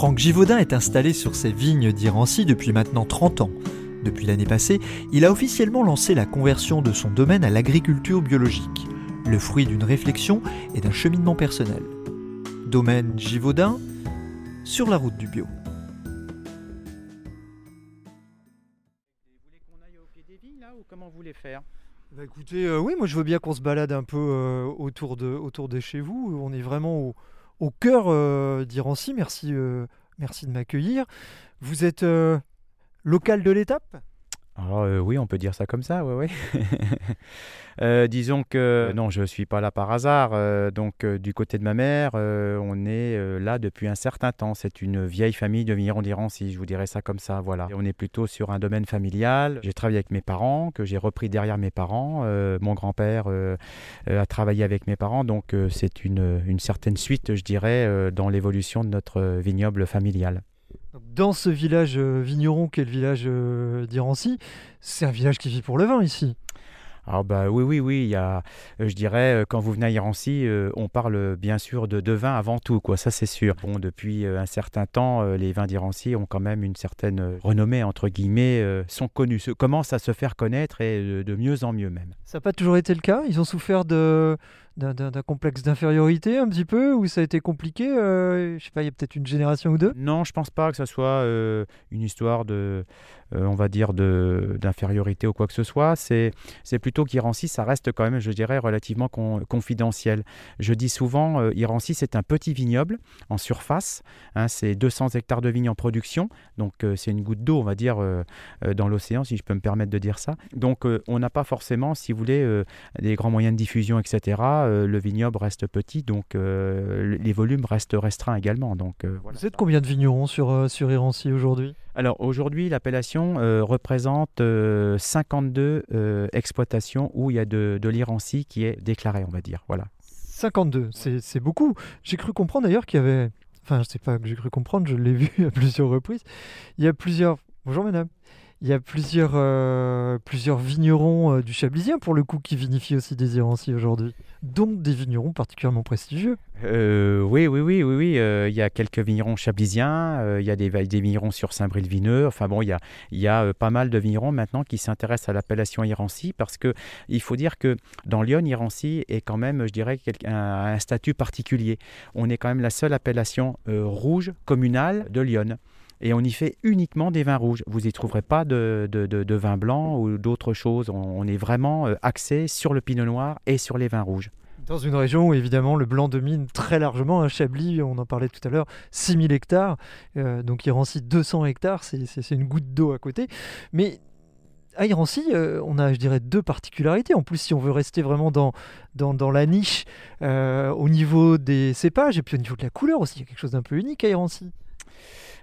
Franck Givaudin est installé sur ses vignes d'Irancy depuis maintenant 30 ans. Depuis l'année passée, il a officiellement lancé la conversion de son domaine à l'agriculture biologique, le fruit d'une réflexion et d'un cheminement personnel. Domaine Givaudin, sur la route du bio. comment vous voulez faire écoutez, euh, oui, moi je veux bien qu'on se balade un peu euh, autour, de, autour de chez vous. On est vraiment au, cœur euh, d'Irancy. Merci, merci de m'accueillir. Vous êtes euh, local de l'étape? Alors euh, oui, on peut dire ça comme ça, oui, oui. Euh, disons que non, je ne suis pas là par hasard. euh, donc euh, du côté de ma mère, euh, on est euh, là depuis un certain temps. C'est une vieille famille de vignerons d'Irancy, je vous dirais ça comme ça. Voilà. On est plutôt sur un domaine familial. J'ai travaillé avec mes parents, que j'ai repris derrière mes parents. Euh, mon grand-père euh, euh, a travaillé avec mes parents, donc euh, c'est une, une certaine suite, je dirais, euh, dans l'évolution de notre euh, vignoble familial. Dans ce village euh, vigneron qu'est le village euh, d'Irancy, c'est un village qui vit pour le vin ici. Alors bah oui, oui, oui, il y a, euh, je dirais, quand vous venez à Irancy, on parle bien sûr de, de vin avant tout, quoi, ça c'est sûr. Bon, depuis un certain temps, les vins d'Irancy ont quand même une certaine renommée, entre guillemets, sont connus, se, commencent à se faire connaître et de mieux en mieux même. Ça n'a pas toujours été le cas? Ils ont souffert de, d'un, complexe d'infériorité un petit peu Ou ça a été compliqué euh, Je sais pas, il y a peut-être une génération ou deux? Non, je pense pas que ce soit euh, une histoire de, euh, on va dire, d'infériorité ou quoi que ce soit. C'est, plutôt qu'Irancy, ça reste quand même, je dirais, relativement con- confidentiel. Je dis souvent, euh, Irancy, c'est un petit vignoble en surface. hein, c'est 200 hectares de vignes en production. Donc, euh, c'est une goutte d'eau, on va dire, dans l'océan, si je peux me permettre de dire ça. Donc, on n'a pas forcément, si vous voulez, des grands moyens de diffusion, etc. Le vignoble reste petit, donc les volumes restent restreints également. Donc. Vous êtes combien de vignerons sur, sur Irancy aujourd'hui? Alors aujourd'hui, l'appellation euh, représente euh, 52 euh, exploitations où il y a de, de l'irancie qui est déclarée, on va dire. Voilà. 52, c'est, beaucoup. J'ai cru comprendre d'ailleurs qu'il y avait. Enfin, je sais pas que j'ai cru comprendre, je l'ai vu à plusieurs reprises. Il y a plusieurs. Bonjour madame. Il y a plusieurs, euh, plusieurs vignerons euh, du Chablisien, pour le coup, qui vinifient aussi des Irancy aujourd'hui. Donc des vignerons particulièrement prestigieux. Euh, oui, oui, oui, oui, oui. euh, il y a quelques vignerons chablisiens, euh, il y a des, des vignerons sur Saint-Bril-Vineux. Enfin bon, il y a, y a euh, pas mal de vignerons maintenant qui s'intéressent à l'appellation Irancy parce que il faut dire que dans Lyon, Irancy est quand même, je dirais, un, un statut particulier. On est quand même la seule appellation euh, rouge communale de Lyon. Et on y fait uniquement des vins rouges. Vous n'y trouverez pas de, de, de- de vin blanc ou d'autres choses. On, est vraiment euh, axé sur le pinot noir et sur les vins rouges. Dans une région où évidemment le blanc domine très largement, un Chablis, on en parlait tout à l'heure, 6000 hectares, euh, donc Irancy 200 hectares, c'est une goutte d'eau à côté. Mais à Irancy, euh, on a, je dirais, deux particularités. En plus, si on veut rester vraiment dans, dans, dans la niche euh, au niveau des cépages et puis au niveau de la couleur aussi, il y a quelque chose d'un peu unique à Irancy.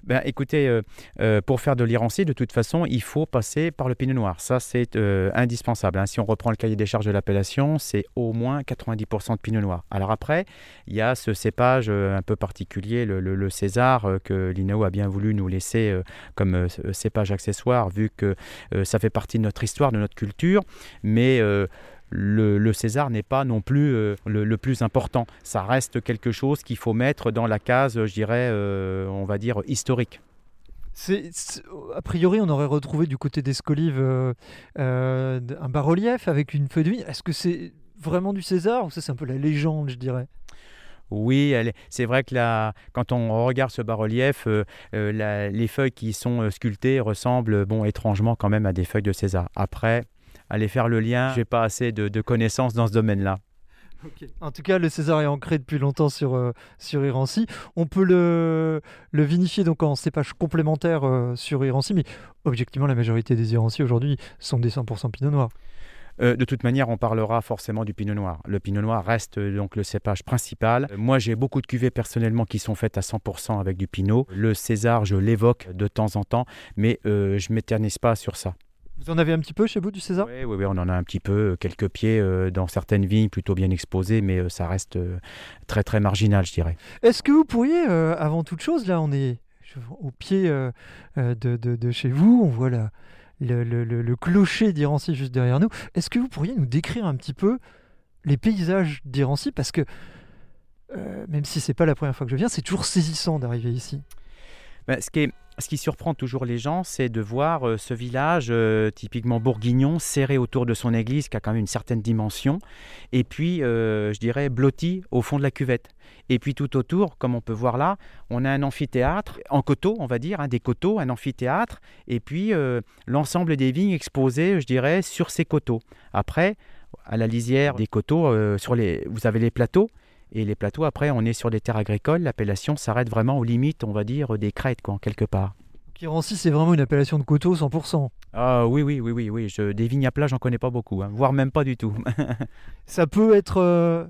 Ben, écoutez, euh, euh, pour faire de l'irancie, de toute façon, il faut passer par le pinot noir. Ça, c'est euh, indispensable. hein. Si on reprend le cahier des charges de l'appellation, c'est au moins 90% de pinot noir. Alors après, il y a ce cépage un peu particulier, le, le- César, que l'INAO a bien voulu nous laisser comme cépage accessoire, vu que ça fait partie de notre histoire, de notre culture. Mais le, le César n'est pas non plus euh, le, le plus important. Ça reste quelque chose qu'il faut mettre dans la case, je dirais, euh, on va dire, historique. A priori, on aurait retrouvé du côté des Scolives euh, euh, un bas-relief avec une feuille de vigne. Est-ce que c'est vraiment du César ou ça c'est un peu la légende, je dirais? Oui, c'est vrai que la, quand on regarde ce bas-relief, euh, les feuilles qui sont sculptées ressemblent bon, étrangement quand même à des feuilles de César. Après, aller faire le lien, j'ai pas assez de, de connaissances dans ce domaine-là. En tout cas, le César est ancré depuis longtemps sur, euh, sur Irancy. On peut le, le vinifier donc en cépage complémentaire euh, sur Irancy, mais objectivement, la majorité des Irancy aujourd'hui sont des 100% Pinot Noir. Euh, de toute manière, on parlera forcément du pinot noir. Le pinot noir reste donc le cépage principal. Moi, j'ai beaucoup de cuvées personnellement qui sont faites à 100% avec du pinot. Le César, je l'évoque de temps en temps, mais je m'éternise pas sur ça. Vous en avez un petit peu chez vous du César? Oui, oui, oui, on en a un petit peu, euh, quelques pieds euh, dans certaines vignes plutôt bien exposées, mais euh, ça reste euh, très très marginal, je dirais. Est-ce que vous pourriez, avant toute chose, là on est au pied de, de- de chez vous, on voit la- le, le- le- le clocher d'Irancy juste derrière nous, est-ce que vous pourriez nous décrire un petit peu les paysages d'Irancy? Parce que même si c'est pas la première fois que je viens, c'est toujours saisissant d'arriver ici. Ben, ce, qui surprend toujours les gens, c'est de voir euh, ce village euh, typiquement bourguignon serré autour de son église qui a quand même une certaine dimension, et puis euh, je dirais blotti au fond de la cuvette. Et puis tout autour, comme on peut voir là, on a un amphithéâtre en coteaux, on va dire, hein, des coteaux, un amphithéâtre, et puis l'ensemble des vignes exposées, je dirais, sur ces coteaux. Après, à la lisière des coteaux, sur les, vous avez les plateaux. Et les plateaux, après, on est sur des terres agricoles. L'appellation s'arrête vraiment aux limites, on va dire, des crêtes, quoi, quelque part. Donc, Irancy, c'est vraiment une appellation de coteau 100%. Ah oui, oui, oui, oui, oui. Je, des vignes à plat, j'en connais pas beaucoup, hein, voire même pas du tout. Ça peut être euh,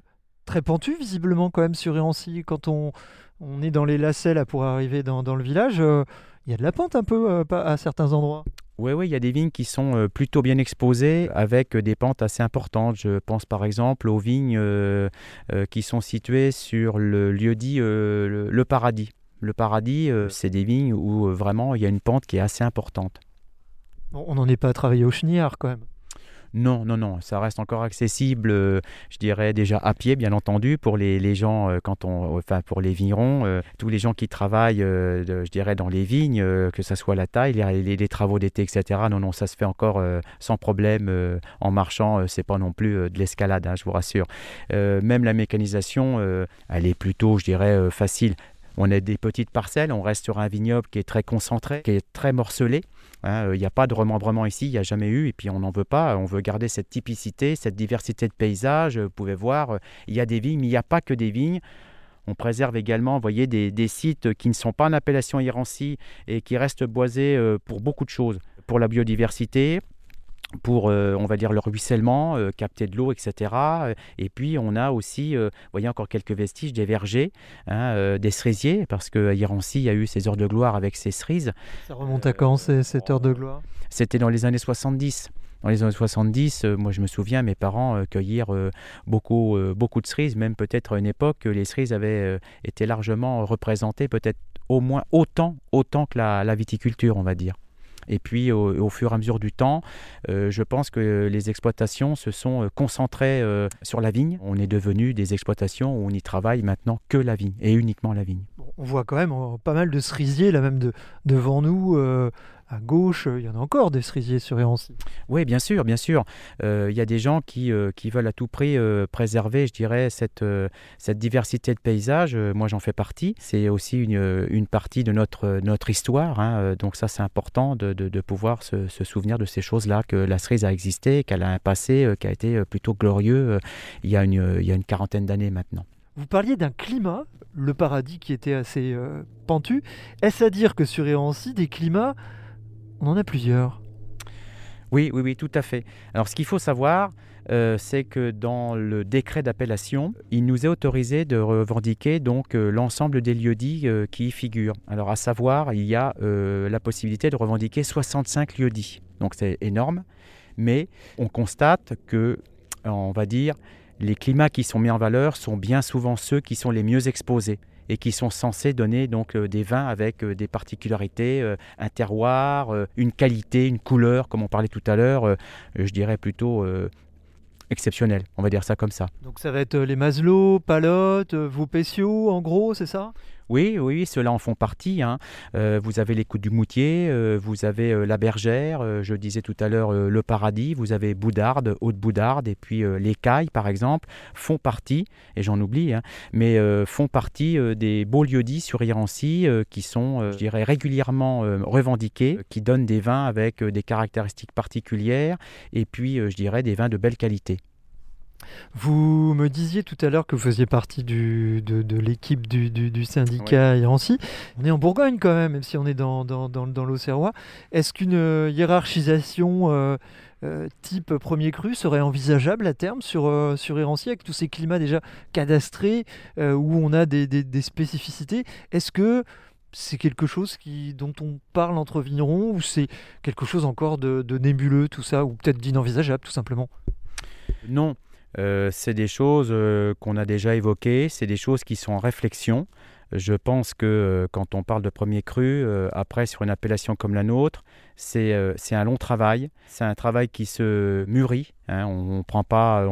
très pentu, visiblement, quand même, sur Irancy. Quand on, on est dans les lacets là, pour arriver dans, dans le village, euh, il y a de la pente un peu euh, à certains endroits. Oui, oui, il y a des vignes qui sont euh, plutôt bien exposées avec euh, des pentes assez importantes. Je pense par exemple aux vignes euh, qui sont situées sur le lieu dit le, Paradis. Le Paradis, c'est des vignes où vraiment il y a une pente qui est assez importante. On n'en est pas à travailler au chenillard, quand même. Non, non, non, ça reste encore accessible, euh, je dirais déjà à pied, bien entendu, pour les, les gens, euh, quand on, enfin pour les vignerons, euh, tous les gens qui travaillent, euh, je dirais, dans les vignes, euh, que ce soit la taille, les, travaux d'été, etc. Non, non, ça se fait encore euh, sans problème euh, en marchant, euh, c'est pas non plus euh, de l'escalade, hein, je vous rassure. Euh, même la mécanisation, euh, elle est plutôt, je dirais, euh, facile. On a des petites parcelles, on reste sur un vignoble qui est très concentré, qui est très morcelé. Hein, Il n'y a pas de remembrement ici, il n'y a jamais eu, et puis on n'en veut pas. On veut garder cette typicité, cette diversité de paysages. Vous pouvez voir, euh, il y a des vignes, mais il n'y a pas que des vignes. On préserve également, voyez, des, des sites qui ne sont pas en appellation Irancy et qui restent boisés euh, pour beaucoup de choses. Pour la biodiversité, pour, euh, on va dire, le ruissellement, euh, capter de l'eau, etc. Euh, Et puis, on a aussi, euh, vous voyez, encore quelques vestiges des vergers, hein, des cerisiers, parce qu'à Irancy, il y a eu ses heures de gloire avec ses cerises. Ça remonte à quand, ces- cette heure de gloire? C'était dans les années 70. Dans les années 70, euh, moi je me souviens, mes parents euh, cueillirent euh, beaucoup, beaucoup de cerises, même peut-être à une époque, les cerises avaient été largement représentées, peut-être au moins autant, autant que la, la viticulture, on va dire. Et puis au, fur et à mesure du temps, euh, je pense que les exploitations se sont euh, concentrées euh, sur la vigne. On est devenu des exploitations où on y travaille maintenant que la vigne et uniquement la vigne. On voit quand même euh, pas mal de cerisiers, là même de, devant nous, euh, à gauche, euh, il y en a encore des cerisiers sur. Oui, bien sûr, bien sûr. Il y a des gens qui, qui veulent à tout prix préserver, je dirais, cette, cette diversité de paysages. Moi, j'en fais partie. C'est aussi une, une partie de notre, notre histoire. hein. Donc ça, c'est important de, de- pouvoir se, souvenir de ces choses-là, que la cerise a existé, qu'elle a un passé qui a été plutôt glorieux il, y a une, il y a une quarantaine d'années maintenant. Vous parliez d'un climat, le paradis qui était assez euh, pentu. Est-ce à dire que sur Irancy, des climats, on en a plusieurs? Oui, oui, oui, tout à fait. Alors, ce qu'il faut savoir, euh, c'est que dans le décret d'appellation, il nous est autorisé de revendiquer donc euh, l'ensemble des lieux-dits qui y figurent. Alors, à savoir, il y a la possibilité de revendiquer 65 lieux-dits. Donc, c'est énorme, mais on constate que, on va dire, les climats qui sont mis en valeur sont bien souvent ceux qui sont les mieux exposés et qui sont censés donner donc euh, des vins avec euh, des particularités, euh, un terroir, une qualité, une couleur, comme on parlait tout à l'heure, je dirais plutôt exceptionnelle, on va dire ça comme ça. Donc ça va être les Maslow, Palotte, Pessiot, en gros, c'est ça? Oui, oui, ceux-là en font partie. hein. Euh, vous avez les coups du Moutier, euh, vous avez euh, la Bergère, je disais tout à l'heure le Paradis, vous avez Boudarde, Haute-Boudarde, et puis les Cailles, par exemple, font partie, et j'en oublie, hein, mais font partie des beaux lieux-dits sur Irancy qui sont, je dirais, régulièrement revendiqués, qui donnent des vins avec des caractéristiques particulières, et puis, je dirais, des vins de belle qualité. Vous me disiez tout à l'heure que vous faisiez partie du, de, de l'équipe du, du, du syndicat Irancy. On est en Bourgogne quand même, même si on est dans, dans, dans, dans l'Auxerrois. Est-ce qu'une euh, hiérarchisation euh, euh, type premier cru serait envisageable à terme sur, euh, sur Irancy avec tous ces climats déjà cadastrés où on a des, des- des spécificités? Est-ce que c'est quelque chose qui, dont on parle entre vignerons ou c'est quelque chose encore de, de nébuleux tout ça ou peut-être d'inenvisageable tout simplement? Non, euh, c'est des choses euh, qu'on a déjà évoquées, c'est des choses qui sont en réflexion. Je pense que euh, quand on parle de premier cru, après sur une appellation comme la nôtre, c'est un long travail, c'est un travail qui se mûrit, hein, on ne on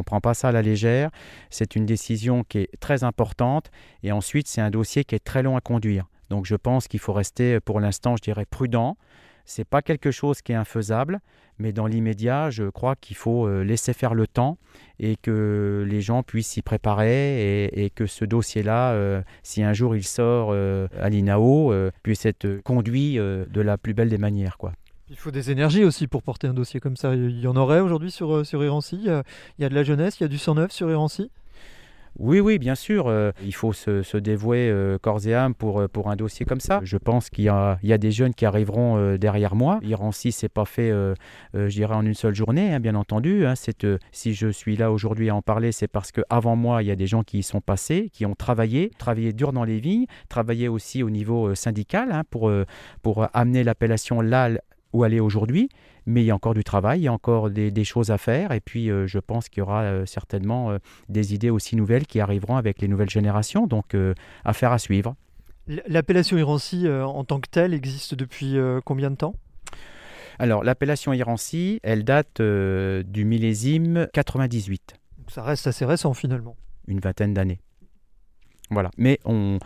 prend pas ça à la légère, c'est une décision qui est très importante et ensuite c'est un dossier qui est très long à conduire. Donc je pense qu'il faut rester pour l'instant, je dirais, prudent. C'est pas quelque chose qui est infaisable, mais dans l'immédiat, je crois qu'il faut euh, laisser faire le temps et que les gens puissent s'y préparer et, que ce dossier-là, euh, si un jour il sort euh, à l'INAO, puisse être conduit de la plus belle des manières. Quoi. Il faut des énergies aussi pour porter un dossier comme ça. Il y en aurait aujourd'hui sur, sur Irancy? Il y a- de la jeunesse, il y a du sang neuf sur Irancy? Oui, oui, bien sûr, euh, il faut se, dévouer euh, corps et âme pour, euh, pour un dossier comme ça. Je pense qu'il y y a des jeunes qui arriveront derrière moi. Irancy, c'est pas fait, je dirais, en une seule journée, hein, bien entendu. hein. Si je suis là aujourd'hui à en parler, c'est parce qu'avant moi, il y a des gens qui y sont passés, qui ont travaillé, travaillé dur dans les vignes, travaillé aussi au niveau syndical hein, pour, pour amener l'appellation là où elle est aujourd'hui. Mais il y a encore du travail, il y a encore des, des choses à faire. Et puis, euh, je pense qu'il y aura euh, certainement euh, des idées aussi nouvelles qui arriveront avec les nouvelles générations. Donc, affaire à suivre. L'appellation Irancy en tant que telle existe depuis combien de temps? Alors, l'appellation Irancy, elle date du millésime 98, Donc Ça reste assez récent finalement. une vingtaine d'années. Voilà. Mais on,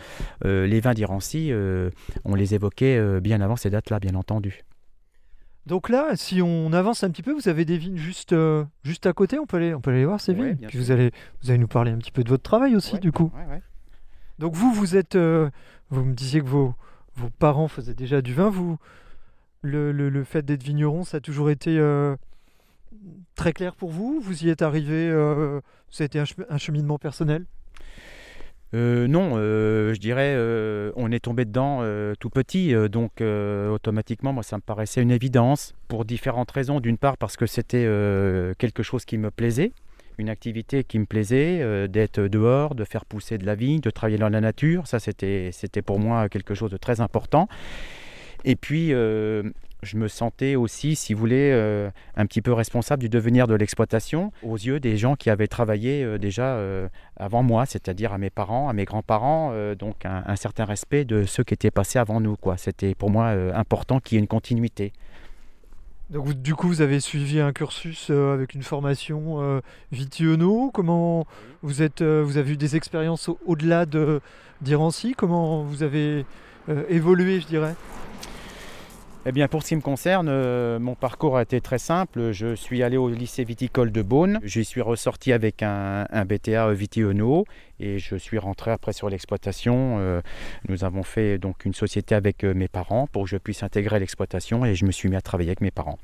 euh, les vins d'Irancy, euh, on les évoquait euh, bien avant ces dates-là, bien entendu. Donc là, si on avance un petit peu, vous avez des vignes juste, euh, juste à côté, on peut aller, on peut aller voir ces vignes. Puis vous allez, vous allez nous parler un petit peu de votre travail aussi Ouais, du coup. ouais. Donc vous, vous êtes, euh, vous me disiez que vos, vos parents faisaient déjà du vin. Vous, le, le- le fait d'être vigneron, ça a toujours été euh, très clair pour vous? Vous y êtes arrivé, ça a été un cheminement personnel? Euh, non, euh, je dirais, euh, on est tombé dedans tout petit, donc automatiquement, moi, ça me paraissait une évidence pour différentes raisons. D'une part, parce que c'était quelque chose qui me plaisait, une activité qui me plaisait, d'être dehors, de faire pousser de la vigne, de travailler dans la nature. Ça, c'était, c'était pour moi quelque chose de très important. Et puis, je me sentais aussi, si vous voulez, euh, un petit peu responsable du devenir de l'exploitation aux yeux des gens qui avaient travaillé euh, déjà euh, avant moi, c'est-à-dire à mes parents, à mes grands-parents, donc un, un certain respect de ceux qui étaient passés avant nous. C'était pour moi important qu'il y ait une continuité. Donc du coup, vous avez suivi un cursus avec une formation Vitiono. Comment vous êtes, vous avez eu des expériences au- au-delà de d'Irancy? Comment vous avez évolué, je dirais? Eh bien, pour ce qui me concerne, euh, mon parcours a été très simple. Je suis allé au lycée viticole de Beaune. J'y suis ressorti avec un, un BTA Vitiono et je suis rentré après sur l'exploitation. Euh, nous avons fait donc une société avec euh, mes parents pour que je puisse intégrer l'exploitation et je me suis mis à travailler avec mes parents.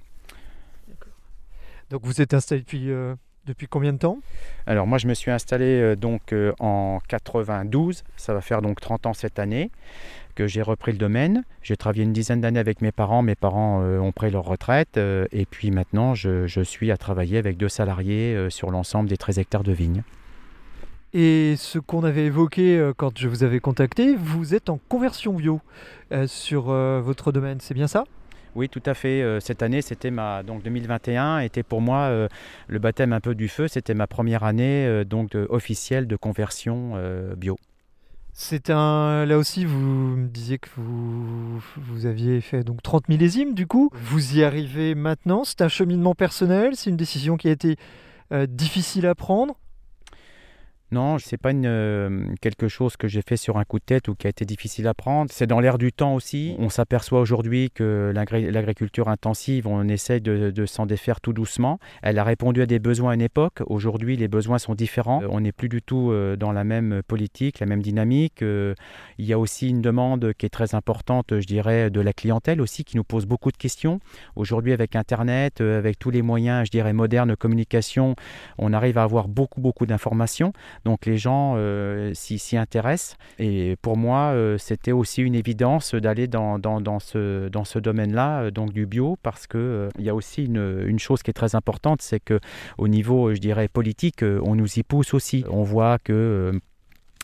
Donc vous êtes installé depuis euh, depuis combien de temps? Alors moi je me suis installé euh, donc euh, en 92, ça va faire donc 30 ans cette année que j'ai repris le domaine. J'ai travaillé une dizaine d'années avec mes parents, mes parents euh, ont pris leur retraite et puis maintenant je, je suis à travailler avec deux salariés sur l'ensemble des 13 hectares de vignes. Et ce qu'on avait évoqué quand je vous avais contacté, vous êtes en conversion bio sur votre domaine, c'est bien ça? Oui, tout à fait. Euh, Cette année, c'était ma donc 2021 était pour moi euh, le baptême un peu du feu. C'était ma première année euh, donc officielle de conversion bio. C'est un. Là aussi, vous me disiez que vous, vous aviez fait donc 30 millésimes, du coup. Vous y arrivez maintenant. C'est un cheminement personnel. C'est une décision qui a été difficile à prendre. Non, c'est pas une, euh, quelque chose que j'ai fait sur un coup de tête ou qui a été difficile à prendre. C'est dans l'air du temps aussi. On s'aperçoit aujourd'hui que l'agriculture intensive, on essaie de, de s'en défaire tout doucement. Elle a répondu à des besoins à une époque. Aujourd'hui, les besoins sont différents. Euh, On n'est plus du tout euh, dans la même politique, la même dynamique. Il y a aussi une demande qui est très importante, je dirais, de la clientèle aussi, qui nous pose beaucoup de questions. Aujourd'hui, avec Internet, avec tous les moyens, je dirais, modernes de communication, on arrive à avoir beaucoup, beaucoup d'informations. Donc les gens euh, s'y intéressent. Et pour moi, euh, c'était aussi une évidence d'aller dans, dans, ce, dans ce domaine-là, euh, donc du bio, parce qu'il il y a aussi une, une chose qui est très importante, c'est que au niveau, je dirais, politique, on nous y pousse aussi. On voit que...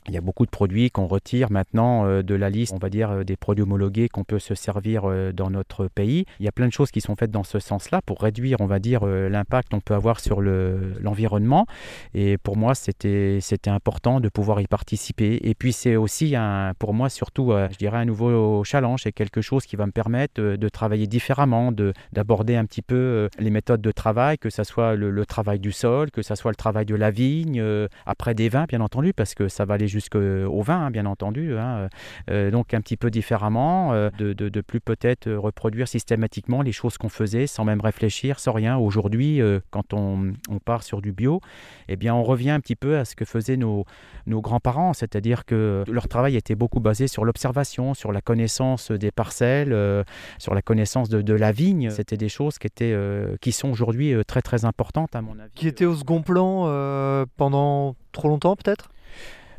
il y a beaucoup de produits qu'on retire maintenant euh, de la liste, on va dire, euh, des produits homologués qu'on peut se servir euh, dans notre pays. Il y a plein de choses qui sont faites dans ce sens-là pour réduire, on va dire, l'impact qu'on peut avoir sur le- l'environnement. Et pour moi, c'était important de pouvoir y participer. Et puis, c'est aussi, un, pour moi, surtout, je dirais, un nouveau challenge. C'est quelque chose qui va me permettre de travailler différemment, de- d'aborder un petit peu les méthodes de travail, que ce soit le, le travail du sol, que ce soit le travail de la vigne, après des vins, bien entendu, parce que ça va aller jusqu'au vin, hein, bien entendu. hein. Euh, donc, un petit peu différemment, euh, de, de, plus peut-être euh, reproduire systématiquement les choses qu'on faisait sans même réfléchir, sans rien. Aujourd'hui, euh, quand on, on part sur du bio, eh bien, on revient un petit peu à ce que faisaient nos, nos grands-parents, c'est-à-dire que leur travail était beaucoup basé sur l'observation, sur la connaissance des parcelles, euh, sur la connaissance de, la vigne. C'était des choses qui, étaient, euh, qui sont aujourd'hui euh, très très importantes à mon avis. Qui était au second plan euh, pendant trop longtemps peut-être?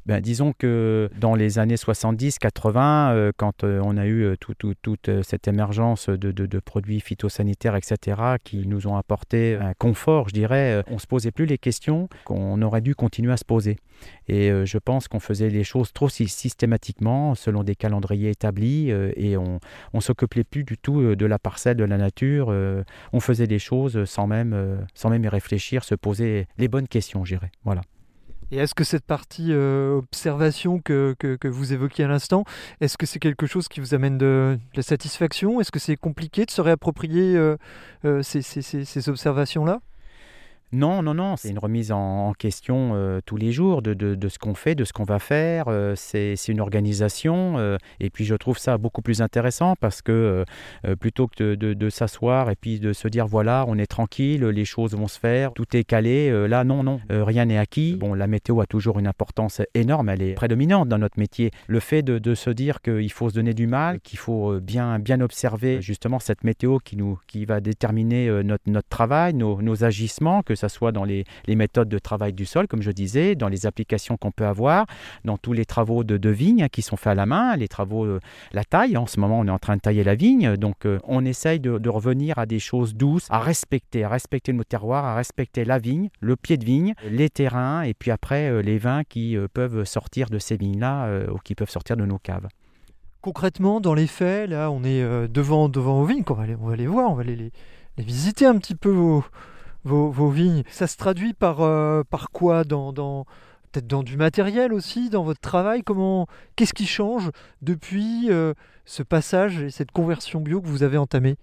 Ben, disons que dans les années 70-80, euh, quand euh, on a eu euh, tout- tout- toute cette émergence de, produits phytosanitaires, etc., qui nous ont apporté un confort, je dirais, on ne se posait plus les questions qu'on aurait dû continuer à se poser. Et je pense qu'on faisait les choses trop sy- systématiquement, selon des calendriers établis, et on ne s'occupait plus du tout de la parcelle, de la nature. on faisait les choses sans même, sans même y réfléchir, se poser les bonnes questions, je dirais. Voilà. Et est-ce que cette partie euh, observation que, que- vous évoquiez à l'instant, est-ce que c'est quelque chose qui vous amène de, la satisfaction? Est-ce que c'est compliqué de se réapproprier euh, euh, ces, ces- ces- ces observations-là? Non, non, non, c'est une remise en, question euh, tous les jours de, de- ce qu'on fait, de ce qu'on va faire. euh, c'est une organisation. euh, et puis je trouve ça beaucoup plus intéressant parce que plutôt que de, de- s'asseoir et puis de se dire voilà, on est tranquille, les choses vont se faire, tout est calé. là, non, non, rien n'est acquis. Bon, la météo a toujours une importance énorme, elle est prédominante dans notre métier. Le fait de, se dire qu'il faut se donner du mal, qu'il faut bien, bien observer justement cette météo qui, nous, qui va déterminer notre, notre travail, nos, nos agissements, que ce soit dans les, les méthodes de travail du sol, comme je disais, dans les applications qu'on peut avoir, dans tous les travaux de, de vigne qui sont faits à la main, les travaux, euh, la taille. En ce moment, on est en train de tailler la vigne, donc euh, on essaye de, de revenir à des choses douces, à respecter, à respecter nos terroirs, à respecter la vigne, le pied de vigne, les terrains, et puis après euh, les vins qui euh, peuvent sortir de ces vignes-là ou qui peuvent sortir de nos caves. Concrètement, dans les faits, là, on est devant, devant vos vignes, qu'on va aller, on va les voir, on va aller les, les visiter un petit peu vos, vignes. Ça se traduit par, euh, par quoi dans, dans, Peut-être dans du matériel aussi, dans votre travail? Comment, Qu'est-ce qui change depuis euh, ce passage et cette conversion bio que vous avez entamée?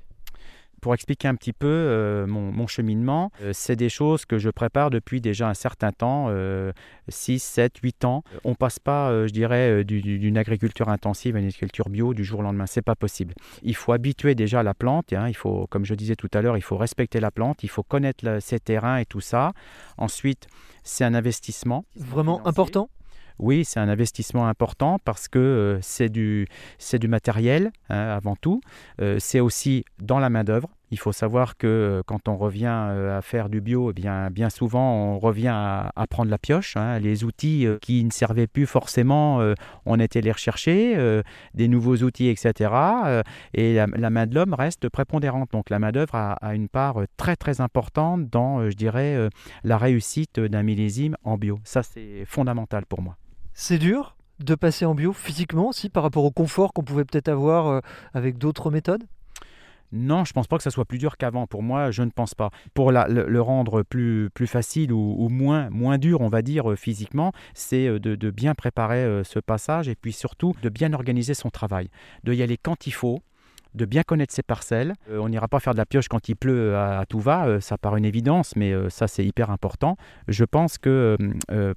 Pour expliquer un petit peu euh, mon, mon cheminement, euh, c'est des choses que je prépare depuis déjà un certain temps, euh, 6, 7, 8 ans. On passe pas, euh, je dirais, du- du- d'une agriculture intensive à une agriculture bio du jour au lendemain. C'est pas possible. Il faut habituer déjà la plante. hein, il faut, comme je disais tout à l'heure, il faut respecter la plante. Il faut connaître la- ses terrains et tout ça. Ensuite, c'est un investissement. Vraiment financier. important? Oui, c'est un investissement important parce que euh, c'est du, matériel hein, avant tout. Euh, c'est aussi dans la main-d'œuvre. Il faut savoir que euh, quand on revient à faire du bio, eh bien, bien souvent on revient à, prendre la pioche. hein. Les outils qui ne servaient plus forcément, on était les rechercher, des nouveaux outils, etc. et la, main de l'homme reste prépondérante. Donc la main-d'œuvre a, a une part très très importante dans, je dirais, la réussite d'un millésime en bio. Ça, c'est fondamental pour moi. C'est dur de passer en bio physiquement aussi par rapport au confort qu'on pouvait peut-être avoir euh, avec d'autres méthodes? Non, je pense pas que ça soit plus dur qu'avant. Pour moi, je ne pense pas. Pour la- le, rendre plus, plus facile ou, moins, moins dur, on va dire, euh, physiquement, c'est euh, de, de bien préparer ce passage et puis surtout de bien organiser son travail, de y aller quand il faut. De bien connaître ses parcelles. Euh, on n'ira pas faire de la pioche quand il pleut à, tout va, euh, ça paraît une évidence, mais euh, ça c'est hyper important. Je pense que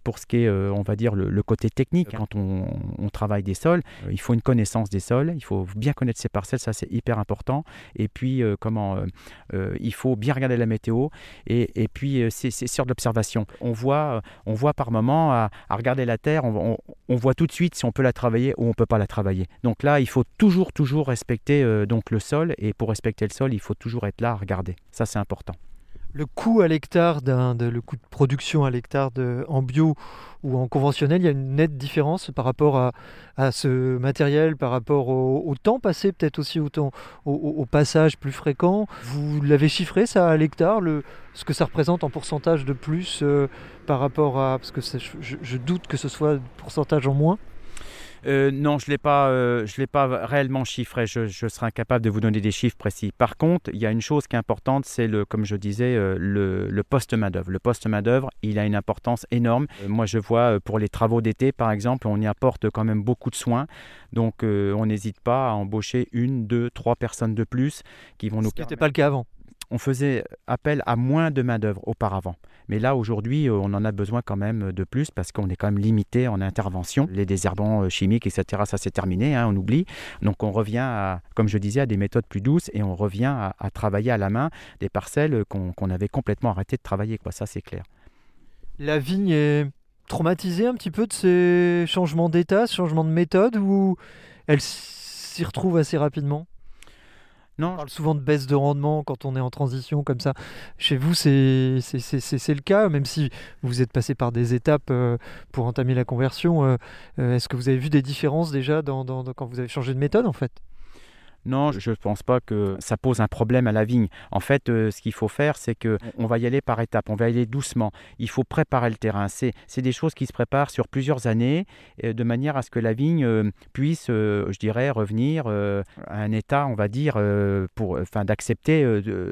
pour ce qui est, on va dire, le, côté technique, quand on, travaille des sols, il faut une connaissance des sols, il faut bien connaître ses parcelles, ça c'est hyper important. Et puis, comment, il faut bien regarder la météo, et, puis c'est sur l'observation. On voit, on voit par moment à, regarder la terre, on, on, voit tout de suite si on peut la travailler ou on peut pas la travailler. Donc là, il faut toujours, toujours respecter donc le sol. Et pour respecter le sol, il faut toujours être là à regarder. Ça, c'est important. Le coût à l'hectare, le coût de production à l'hectare en bio ou en conventionnel, il y a une nette différence par rapport à, ce matériel, par rapport au, temps passé, peut-être aussi au, temps, au, passage plus fréquent. Vous l'avez chiffré ça à l'hectare, ce que ça représente en pourcentage de plus euh, par rapport à... Parce que je, je, doute que ce soit pourcentage en moins. Euh, non, je ne l'ai pas, euh, l'ai pas réellement chiffré. Je, serai incapable de vous donner des chiffres précis. Par contre, il y a une chose qui est importante, c'est le, comme je disais, euh, le, poste main d'œuvre. Le poste main d'œuvre, il a une importance énorme. moi, je vois pour les travaux d'été, par exemple, on y apporte quand même beaucoup de soins. Donc, on n'hésite pas à embaucher une, deux, trois personnes de plus qui vont nous. Ce n'était pas le cas avant on faisait appel à moins de main-d'œuvre auparavant. Mais là, aujourd'hui, euh, on en a besoin quand même de plus parce qu'on est quand même limité en intervention. Les désherbants euh, chimiques, etc., ça c'est terminé, hein, on oublie. Donc on revient, à, comme je disais, à des méthodes plus douces et on revient à, travailler à la main des parcelles qu'on avait complètement arrêté de travailler. Ça, c'est clair. La vigne est traumatisée un petit peu de ces changements d'état, ce changement de méthode ou elle s'y retrouve assez rapidement? On parle souvent de baisse de rendement quand on est en transition comme ça. Chez vous, c'est le cas, même si vous êtes passé par des étapes euh, pour entamer la conversion. Euh, euh, est-ce que vous avez vu des différences déjà dans, quand vous avez changé de méthode en fait? Non, je ne pense pas que ça pose un problème à la vigne. En fait, euh, ce qu'il faut faire, c'est que on va y aller par étapes, on va y aller doucement. Il faut préparer le terrain. C'est des choses qui se préparent sur plusieurs années, euh, de manière à ce que la vigne euh, puisse, je dirais, revenir à un état, on va dire, pour, enfin, d'accepter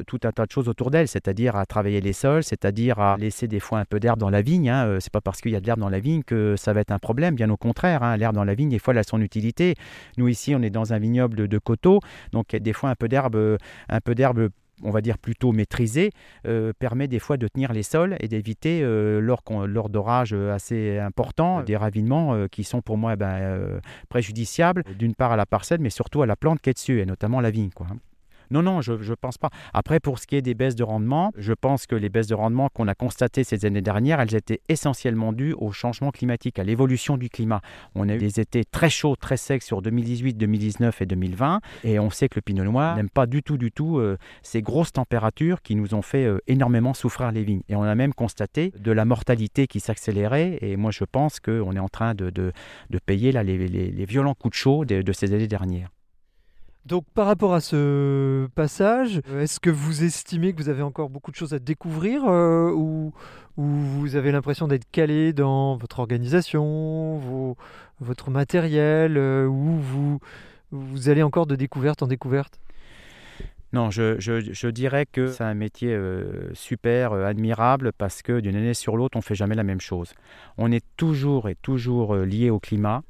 tout un tas de choses autour d'elle, c'est-à-dire à travailler les sols, c'est-à-dire à laisser des fois un peu d'herbe dans la vigne. Hein. C'est pas parce qu'il y a de l'herbe dans la vigne que ça va être un problème, bien au contraire. Hein. L'herbe dans la vigne, des fois, elle a son utilité. Nous ici, on est dans un vignoble de coteaux donc des fois un peu d'herbe, euh, un peu d'herbe on va dire plutôt maîtrisée, euh, permet des fois de tenir les sols et d'éviter, euh, lors, d'orages assez importants, des ravinements qui sont pour moi ben, préjudiciables, d'une part à la parcelle, mais surtout à la plante qui est dessus, et notamment la vigne. Quoi. Non, non, je ne pense pas. Après, pour ce qui est des baisses de rendement, je pense que les baisses de rendement qu'on a constatées ces années dernières, elles étaient essentiellement dues au changement climatique, à l'évolution du climat. On a eu des étés très chauds, très secs sur 2018, 2019 et 2020. Et on sait que le pinot noir n'aime pas du tout, du tout euh, ces grosses températures qui nous ont fait euh, énormément souffrir les vignes. Et on a même constaté de la mortalité qui s'accélérait. Et moi, je pense qu'on est en train de, de, payer là, les, violents coups de chaud de ces années dernières. Donc par rapport à ce passage, euh, est-ce que vous estimez que vous avez encore beaucoup de choses à découvrir euh, ou, vous avez l'impression d'être calé dans votre organisation, votre matériel, euh, ou vous, vous allez encore de découverte en découverte? Non, je, dirais que c'est un métier super admirable parce que d'une année sur l'autre, on ne fait jamais la même chose. On est toujours et toujours lié au climat,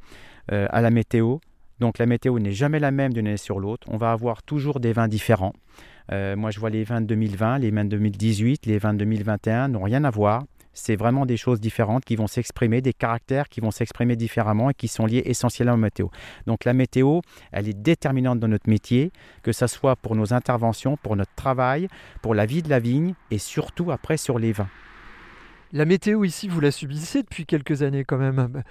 à la météo, donc la météo n'est jamais la même d'une année sur l'autre. On va avoir toujours des vins différents. Euh, moi, je vois les vins de 2020, les vins de 2018, les vins de 2021 n'ont rien à voir. C'est vraiment des choses différentes qui vont s'exprimer, des caractères qui vont s'exprimer différemment et qui sont liés essentiellement à météo. Donc la météo, elle est déterminante dans notre métier, que ce soit pour nos interventions, pour notre travail, pour la vie de la vigne et surtout après sur les vins. La météo ici, vous la subissez depuis quelques années quand même.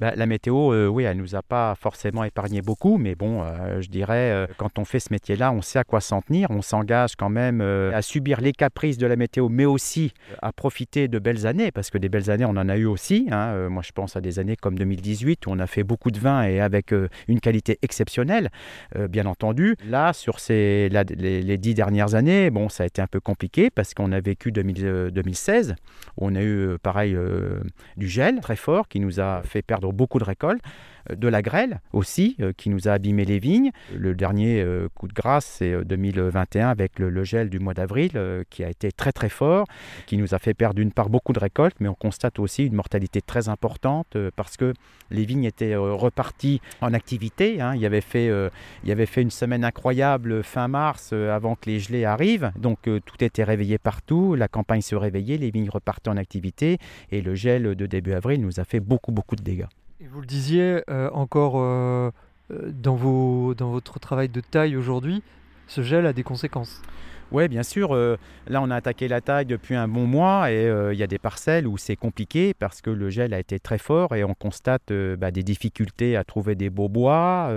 Bah, la météo, euh, oui, elle nous a pas forcément épargné beaucoup, mais bon, euh, je dirais, euh, quand on fait ce métier-là, on sait à quoi s'en tenir, on s'engage quand même à subir les caprices de la météo, mais aussi à profiter de belles années, parce que des belles années, on en a eu aussi. Hein. moi, je pense à des années comme 2018, où on a fait beaucoup de vin et avec une qualité exceptionnelle, bien entendu. Là, sur ces, les, dix dernières années, bon, ça a été un peu compliqué, parce qu'on a vécu 2016, où on a eu, pareil, du gel très fort, qui nous a fait perdre beaucoup de récoltes, euh, de la grêle aussi, euh, qui nous a abîmé les vignes. Le dernier euh, coup de grâce, c'est 2021 avec le, le, gel du mois d'avril, qui a été très très fort, qui nous a fait perdre d'une part beaucoup de récoltes, mais on constate aussi une mortalité très importante parce que les vignes étaient reparties en activité. Hein. Il, y avait fait, il y avait fait une semaine incroyable fin mars avant que les gelées arrivent, donc tout était réveillé partout, la campagne se réveillait, les vignes repartaient en activité, et le gel de début avril nous a fait beaucoup beaucoup de dégâts. Et vous le disiez euh, encore euh, euh, dans, votre travail de taille aujourd'hui, ce gel a des conséquences. Oui, bien sûr. là, on a attaqué la taille depuis un bon mois et il y a des parcelles où c'est compliqué parce que le gel a été très fort et on constate bah, des difficultés à trouver des beaux bois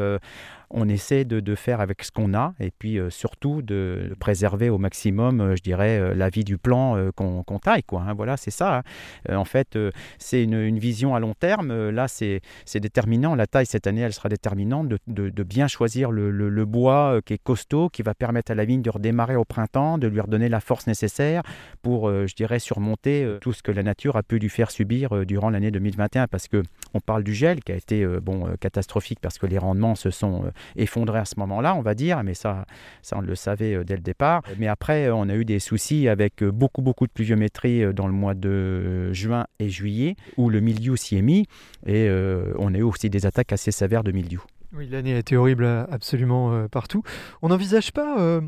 on essaie de, faire avec ce qu'on a et puis euh, surtout de, préserver au maximum, euh, je dirais, euh, la vie du plan qu'on taille. Quoi, hein. voilà, c'est ça. Hein. en fait, c'est une, vision à long terme. là, c'est déterminant. La taille, cette année, elle sera déterminante de, bien choisir le, bois qui est costaud, qui va permettre à la vigne de redémarrer au printemps, de lui redonner la force nécessaire pour, je dirais, surmonter tout ce que la nature a pu lui faire subir durant l'année 2021. Parce que on parle du gel qui a été bon, catastrophique parce que les rendements se sont effondré à ce moment-là, on va dire, mais ça, ça on le savait euh, dès le départ. Mais après, euh, on a eu des soucis avec euh, beaucoup, beaucoup de pluviométrie dans le mois de juin et juillet, où le milieu s'y est mis, et on a eu aussi des attaques assez sévères de milieu. Oui, l'année a été horrible absolument partout. On n'envisage pas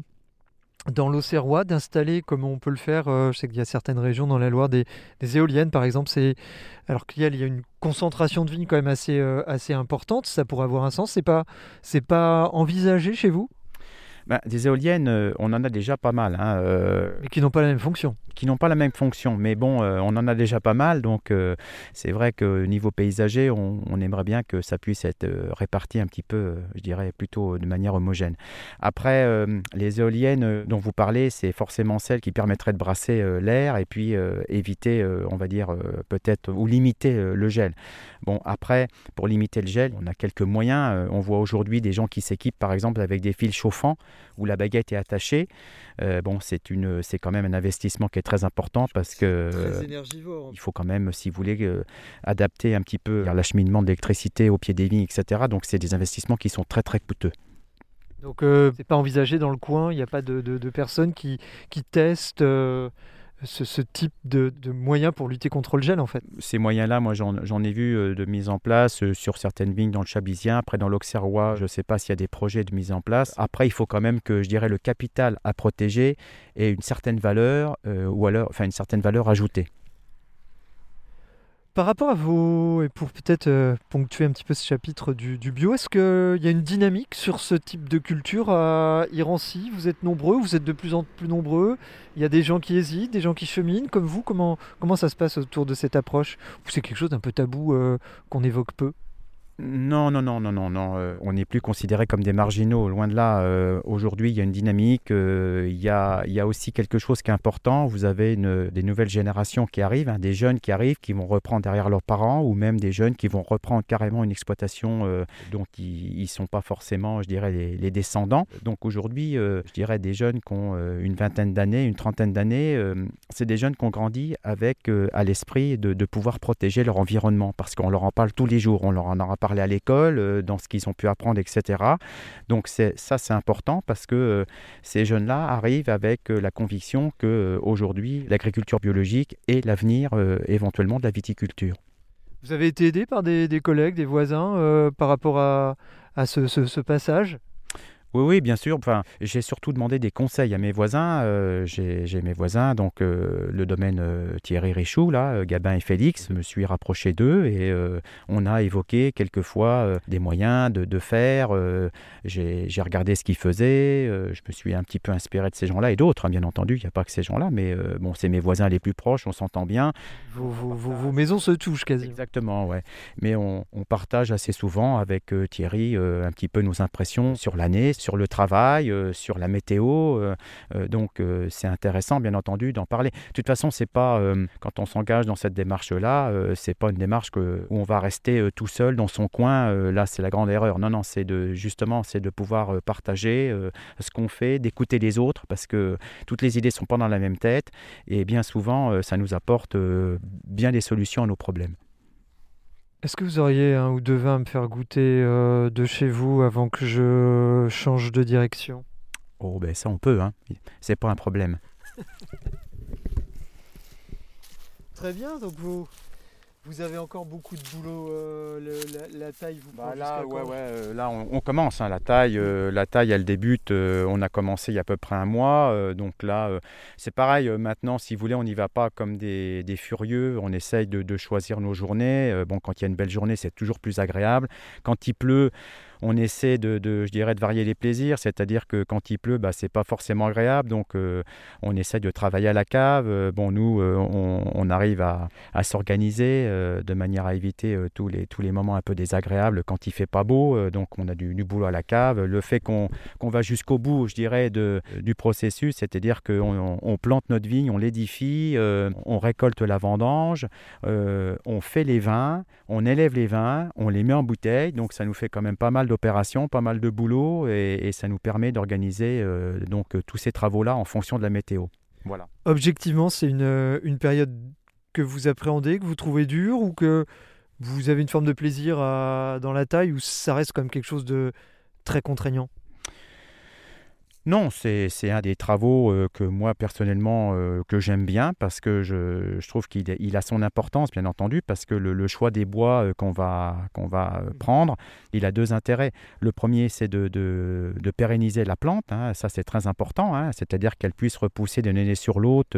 dans l'Auxerrois d'installer, comme on peut le faire, je sais qu'il y a certaines régions dans la Loire, des, éoliennes par exemple. C'est alors qu'il y, a une concentration de vignes quand même assez, assez importante, ça pourrait avoir un sens. C'est pas c'est pas envisagé chez vous? Ben, Des éoliennes, on en a déjà pas mal. Hein, Mais qui n'ont pas la même fonction qui n'ont pas la même fonction. Mais bon, euh, on en a déjà pas mal, donc euh, c'est vrai que niveau paysager, on, aimerait bien que ça puisse être euh, réparti un petit peu, je dirais plutôt de manière homogène. Après, les éoliennes dont vous parlez, c'est forcément celles qui permettraient de brasser l'air et puis éviter, on va dire, peut-être, ou limiter le gel. Bon, après, pour limiter le gel, on a quelques moyens. on voit aujourd'hui des gens qui s'équipent, par exemple, avec des fils chauffants où la baguette est attachée. bon, c'est, une, c'est quand même un investissement qui est très important parce que hein. il faut quand même, si vous voulez, euh, adapter un petit peu l'acheminement d'électricité au pied des vignes, etc. Donc c'est des investissements qui sont très très coûteux. Donc euh, c'est pas envisagé dans le coin, il n'y a pas de, de, personnes qui, qui testent ce, type de, moyens pour lutter contre le gel en fait Ces moyens-là, moi j'en ai vu euh, de mise en place euh, sur certaines vignes dans le Chablisien. Après dans l'Auxerrois, je ne sais pas s'il y a des projets de mise en place. Après, il faut quand même que je dirais le capital à protéger ait une certaine valeur euh, ou alors enfin une certaine valeur ajoutée. Par rapport à vos, et pour peut-être euh, ponctuer un petit peu ce chapitre du, bio, est-ce qu'il y a une dynamique sur ce type de culture à Irancy? Vous êtes nombreux, vous êtes de plus en plus nombreux, il y a des gens qui hésitent, des gens qui cheminent, comme vous, comment, comment ça se passe autour de cette approche? Ou c'est quelque chose d'un peu tabou euh, qu'on évoque peu? Non, non, non, non, non, non. Euh, on n'est plus considérés comme des marginaux. Loin de là. Euh, aujourd'hui, il y a une dynamique. Euh, il, y a, y a aussi quelque chose qui est important. Vous avez des nouvelles générations qui arrivent, hein, des jeunes qui arrivent, qui vont reprendre derrière leurs parents, ou même des jeunes qui vont reprendre carrément une exploitation dont ils ne sont pas forcément, je dirais, les, descendants. Donc aujourd'hui, je dirais des jeunes qui ont une vingtaine d'années, une trentaine d'années, c'est des jeunes qui ont grandi avec à l'esprit de, pouvoir protéger leur environnement, parce qu'on leur en parle tous les jours. On leur en parler à l'école, euh, dans ce qu'ils ont pu apprendre, etc. Donc ça, c'est important parce que euh, ces jeunes-là arrivent avec euh, la conviction que aujourd'hui, l'agriculture biologique est l'avenir éventuellement de la viticulture. Vous avez été aidé par des, collègues, des voisins par rapport à, ce passage? Oui, oui, bien sûr. Enfin, j'ai surtout demandé des conseils à mes voisins. Euh, j'ai mes voisins, donc euh, le domaine euh, Thierry Richoux, là, Gabin et Félix, je me suis rapproché d'eux et on a évoqué quelquefois des moyens de, de faire. j'ai regardé ce qu'ils faisaient. je me suis un petit peu inspiré de ces gens-là et d'autres, hein, bien entendu. Il n'y a pas que ces gens-là, mais bon, c'est mes voisins les plus proches, on s'entend bien. Vos, vos, vos, maisons se touchent quasi. Exactement, ouais. Mais on, on partage assez souvent avec Thierry un petit peu nos impressions sur l'année sur le travail, euh, sur la météo. Euh, euh, donc c'est intéressant, bien entendu, d'en parler. De toute façon, c'est pas quand on s'engage dans cette démarche-là, c'est pas une démarche que, où on va rester tout seul dans son coin. là, c'est la grande erreur. Non, non, c'est de justement, c'est de pouvoir partager ce qu'on fait, d'écouter les autres, parce que toutes les idées sont pas dans la même tête, et bien souvent, ça nous apporte bien des solutions à nos problèmes. Est-ce que vous auriez un ou deux vins à me faire goûter euh, de chez vous avant que je change de direction? Oh, ben ça, on peut, hein. C'est pas un problème. Très bien, donc vous, vous avez encore beaucoup de boulot, euh, le- la, la taille vous Bah là, jusqu'à ouais, quand ouais, euh, là on, on commence. hein, la taille, euh, la taille, elle débute. euh, on a commencé il y a à peu près un mois. donc là, c'est pareil. maintenant, si vous voulez, on n'y va pas comme des, des furieux. On essaye de, de choisir nos journées. Bon, quand il y a une belle journée, c'est toujours plus agréable. Quand il pleut, on essaie de, de, je dirais, de varier les plaisirs. C'est-à-dire que quand il pleut, bah, c'est pas forcément agréable. Donc, euh, on essaie de travailler à la cave. Euh, bon, nous, euh, on, arrive à, s'organiser de manière à éviter tous, les, tous les moments un peu désagréables quand il fait pas beau. Donc on a du, boulot à la cave. Le fait qu'on va jusqu'au bout, je dirais, de, du processus, c'est-à-dire qu'on on- plante notre vigne, on l'édifie, on récolte la vendange, on fait les vins, on élève les vins, on les met en bouteille. Donc ça nous fait quand même pas mal d'opérations, pas mal de boulot et, ça nous permet d'organiser euh, donc euh, tous ces travaux-là en fonction de la météo. Voilà. Objectivement, c'est une, euh, une période que vous appréhendez, que vous trouvez dure ou que vous avez une forme de plaisir à- dans la taille ou ça reste quand même quelque chose de très contraignant? Non, c'est un des travaux euh, que moi personnellement euh, que j'aime bien parce que je, je trouve qu'il il a son importance bien entendu parce que le, le choix des bois euh, qu'on va, qu'on va euh, prendre, il a deux intérêts. Le premier c'est de, de- de pérenniser la plante, hein, ça c'est très important, hein, c'est-à-dire qu'elle puisse repousser d'une année sur l'autre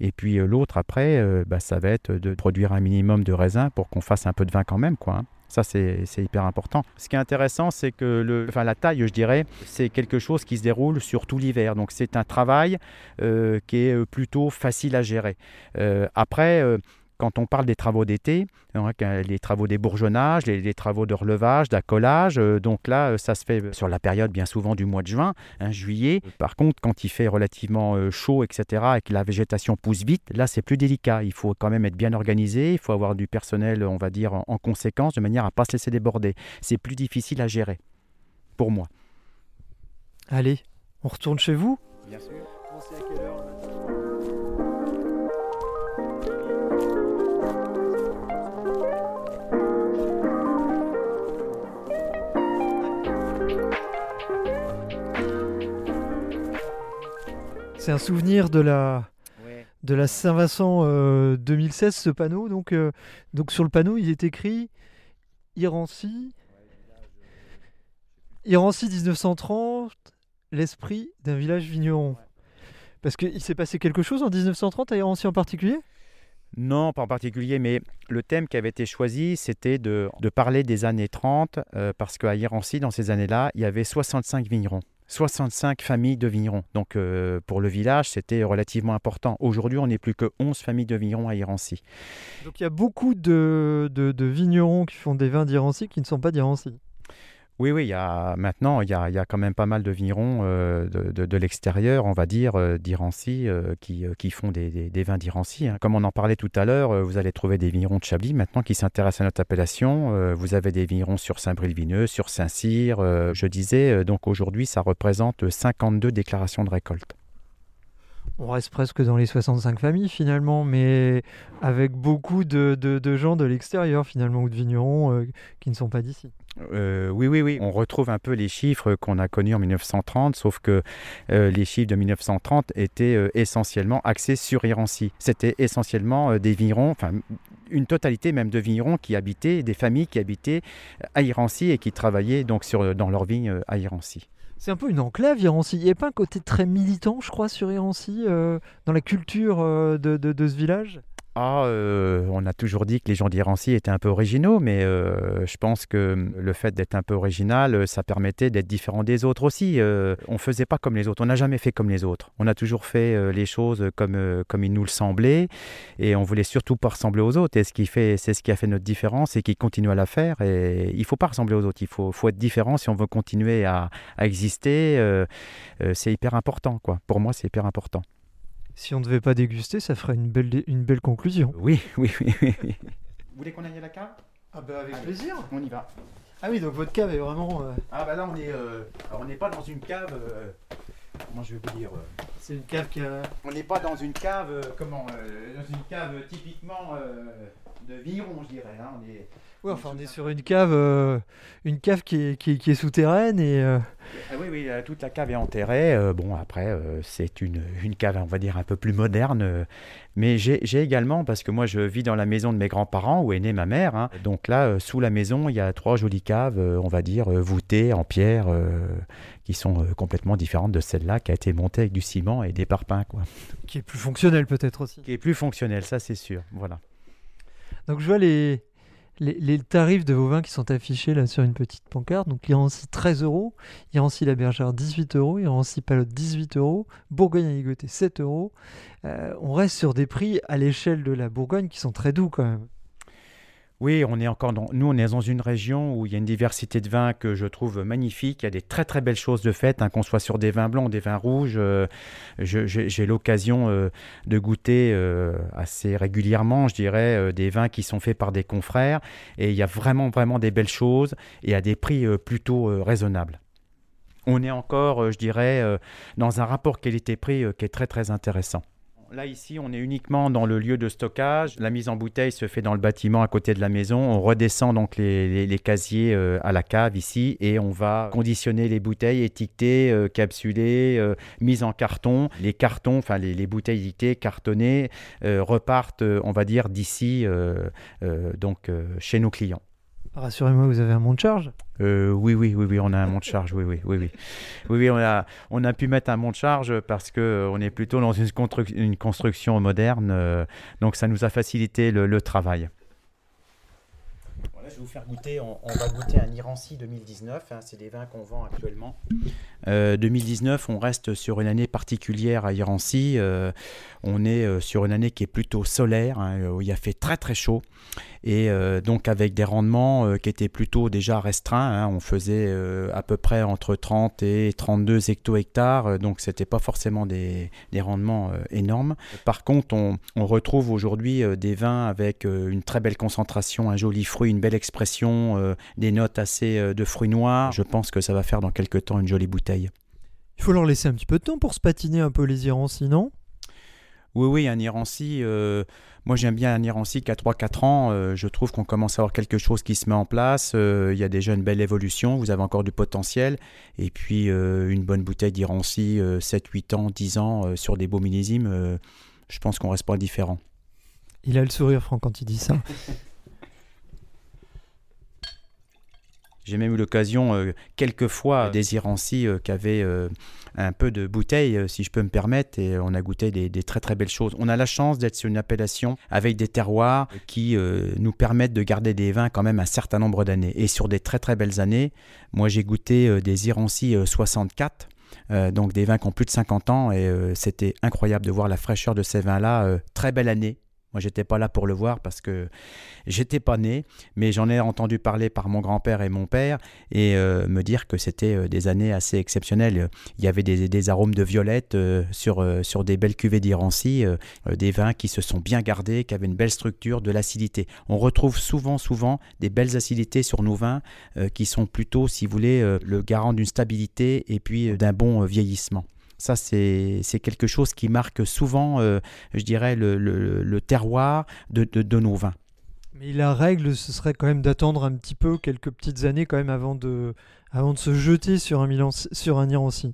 et puis l'autre après bah, ça va être de produire un minimum de raisin pour qu'on fasse un peu de vin quand même quoi. hein. Ça, c'est hyper important. Ce qui est intéressant, c'est que le, enfin, la taille, je dirais, c'est quelque chose qui se déroule sur tout l'hiver. Donc, c'est un travail euh, qui est euh, plutôt facile à gérer. Euh, après, quand on parle des travaux d'été, hein, les travaux des bourgeonnages, les, les travaux de relevage, d'accolage, euh, donc là, euh, ça se fait sur la période bien souvent du mois de juin, hein, juillet. Par contre, quand il fait relativement euh, chaud, etc., et que la végétation pousse vite, là, c'est plus délicat. Il faut quand même être bien organisé, il faut avoir du personnel, on va dire, en, en conséquence, de manière à ne pas se laisser déborder. C'est plus difficile à gérer, pour moi. Allez, on retourne chez vous? Bien sûr. C'est un souvenir de la, de la Saint-Vincent euh, 2016, ce panneau. Donc, euh, donc sur le panneau, il est écrit Irancy. Irancy 1930, l'esprit d'un village vigneron. Parce qu'il s'est passé quelque chose en 1930 à Irancy en particulier? Non, pas en particulier, mais le thème qui avait été choisi, c'était de, de parler des années 30, euh, parce qu'à Irancy, dans ces années-là, il y avait 65 vignerons. 65 familles de vignerons. Donc euh, pour le village, c'était relativement important. Aujourd'hui, on n'est plus que 11 familles de vignerons à Irancy. Donc il y a beaucoup de, de- de vignerons qui font des vins d'Irancy qui ne sont pas d'Irancy. Oui, oui, il maintenant, il y a, quand même pas mal de vignerons euh, de, l'extérieur, on va dire, euh, d'Irancy, euh, qui, qui font des, vins d'Irancy. hein. Comme on en parlait tout à l'heure, vous allez trouver des vignerons de Chablis maintenant qui s'intéressent à notre appellation. Vous avez des vignerons sur Saint-Brévineux, sur Saint-Cyr. je disais, donc aujourd'hui, ça représente 52 déclarations de récolte. On reste presque dans les 65 familles finalement, mais avec beaucoup de, gens de l'extérieur finalement, ou de vignerons euh, qui ne sont pas d'ici. Euh, oui, oui, oui. On retrouve un peu les chiffres qu'on a connus en 1930, sauf que euh, les chiffres de 1930 étaient essentiellement axés sur Irancy. C'était essentiellement des vignerons, enfin une totalité même de vignerons qui habitaient, des familles qui habitaient à Irancy et qui travaillaient donc dans leurs vignes à Irancy. C'est un peu une enclave Irancy. Il n'y a pas un côté très militant, je crois, sur Irancy, euh, dans la culture euh, de, ce village? Ah, euh, on a toujours dit que les gens d'Irancy étaient un peu originaux, mais euh, je pense que le fait d'être un peu original, euh, ça permettait d'être différent des autres aussi. Euh, on faisait pas comme les autres, on n'a jamais fait comme les autres. On a toujours fait euh, les choses comme, euh, comme il nous le semblait, et on voulait surtout pas ressembler aux autres. Et ce qui fait, c'est ce qui a fait notre différence et qui continue à la faire. Et il faut pas ressembler aux autres, il faut, faut être différent si on veut continuer à, à exister. euh, euh, c'est hyper important, quoi. Pour moi, c'est hyper important. Si on ne devait pas déguster, ça ferait une belle, une belle conclusion. Oui, oui, oui. oui. Vous voulez qu'on aille à la cave? Ah bah avec plaisir. On y va. Ah oui, donc votre cave est vraiment... euh, Ah bah là on est euh, alors, on n'est pas dans une cave euh, comment je vais vous dire euh, c'est une cave qui a... on n'est pas dans une cave euh, comment euh, dans une cave typiquement euh, de vigneron, je dirais. hein. On est- Ouais, enfin, on est sur une cave, euh, une cave qui est, qui qui est souterraine et euh, Ah oui, oui, euh, toute la cave est enterrée. Euh, bon, après, c'est une, une cave, on va dire, un peu plus moderne. mais j'ai également, parce que moi, je vis dans la maison de mes grands-parents, où est née ma mère. hein. donc là, sous la maison, il y a trois jolies caves, on va dire, voûtées en pierre, qui sont complètement différentes de celle-là, qui a été montée avec du ciment et des parpaings, quoi. qui est plus fonctionnelle peut-être aussi. Qui est plus fonctionnelle, ça, c'est sûr. Voilà. Donc je vois les, les, tarifs de vos vins qui sont affichés là sur une petite pancarte. Donc Irancy 13 euros, Irancy la Bergère 18 euros, Irancy Palotte 18 euros, Bourgogne à Ligoté 7 euros. Euh, on reste sur des prix à l'échelle de la Bourgogne qui sont très doux quand même. Oui, on est encore dans, nous, on est dans une région où il y a une diversité de vins que je trouve magnifique. Il y a des très très belles choses de fait, hein, qu'on soit sur des vins blancs, des vins rouges. euh, J'ai l'occasion euh, de goûter euh, assez régulièrement, je dirais, des vins qui sont faits par des confrères. Et il y a vraiment vraiment des belles choses et à des prix plutôt raisonnables. On est encore, je dirais, dans un rapport qualité-prix qui est très très intéressant. Là, ici, on est uniquement dans le lieu de stockage. La mise en bouteille se fait dans le bâtiment à côté de la maison. On redescend donc les, casiers euh, à la cave ici et on va conditionner les bouteilles étiquetées, euh, capsulées, euh, mises en carton. Les cartons, enfin les, les bouteilles étiquetées, cartonnées, repartent, on va dire, d'ici, donc chez nos clients. Rassurez-moi, vous avez un monte charge? Euh, oui, oui, oui, oui, on a un monte charge, oui, oui, oui, oui. Oui, oui, on a, on a pu mettre un monte charge parce que euh, on est plutôt dans une, construc- une construction moderne, euh, donc ça nous a facilité le, le travail. Voilà, je vais vous faire goûter, on, on va goûter un Irancy 2019, hein, c'est des vins qu'on vend actuellement. Euh, 2019, on reste sur une année particulière à Irancy, euh, on est euh, sur une année qui est plutôt solaire, hein, où il a fait très très chaud et euh, donc avec des rendements euh, qui étaient plutôt déjà restreints. hein. on faisait euh, à peu près entre 30 et 32 hecto-hectares, donc c'était pas forcément des, des rendements énormes. Par contre, on, on retrouve aujourd'hui des vins avec une très belle concentration, un joli fruit, une belle expression, des notes assez de fruits noirs. Je pense que ça va faire dans quelques temps une jolie bouteille. Il faut leur laisser un petit peu de temps pour se patiner un peu les Irancy, non? Oui, oui, un Irancy. euh, moi, j'aime bien un Irancy qui a 3-4 ans. euh, je trouve qu'on commence à avoir quelque chose qui se met en place. euh, Il y a déjà une belle évolution. Vous avez encore du potentiel. Et puis, euh, une bonne bouteille d'Irancy, 7-8 ans, 10 ans, euh, sur des beaux millésimes, euh, je pense qu'on reste pas indifférent. Il a le sourire, Franck, quand il dit ça. J'ai même eu l'occasion, euh, quelques fois, des Irancy euh, qui avaient euh, un peu de bouteille, si je peux me permettre, et on a goûté des, des très très belles choses. On a la chance d'être sur une appellation avec des terroirs qui nous permettent de garder des vins quand même un certain nombre d'années. Et sur des très très belles années, moi j'ai goûté des Irancy euh, 64. euh, donc des vins qui ont plus de 50 ans et euh, c'était incroyable de voir la fraîcheur de ces vins-là. euh, très belle année. Moi, j'étais pas là pour le voir parce que j'étais pas né, mais j'en ai entendu parler par mon grand-père et mon père et euh, me dire que c'était euh, des années assez exceptionnelles. Il y avait des, arômes de violette euh, sur, sur des belles cuvées d'Irancy, des vins qui se sont bien gardés, qui avaient une belle structure, de l'acidité. On retrouve souvent, souvent des belles acidités sur nos vins qui sont plutôt, si vous voulez, le garant d'une stabilité et puis d'un bon vieillissement. Ça, c'est quelque chose qui marque souvent, euh, je dirais, le, le- terroir de, de- nos vins. Mais la règle, ce serait quand même d'attendre un petit peu, quelques petites années quand même avant de, avant de se jeter sur un, Milan, sur un.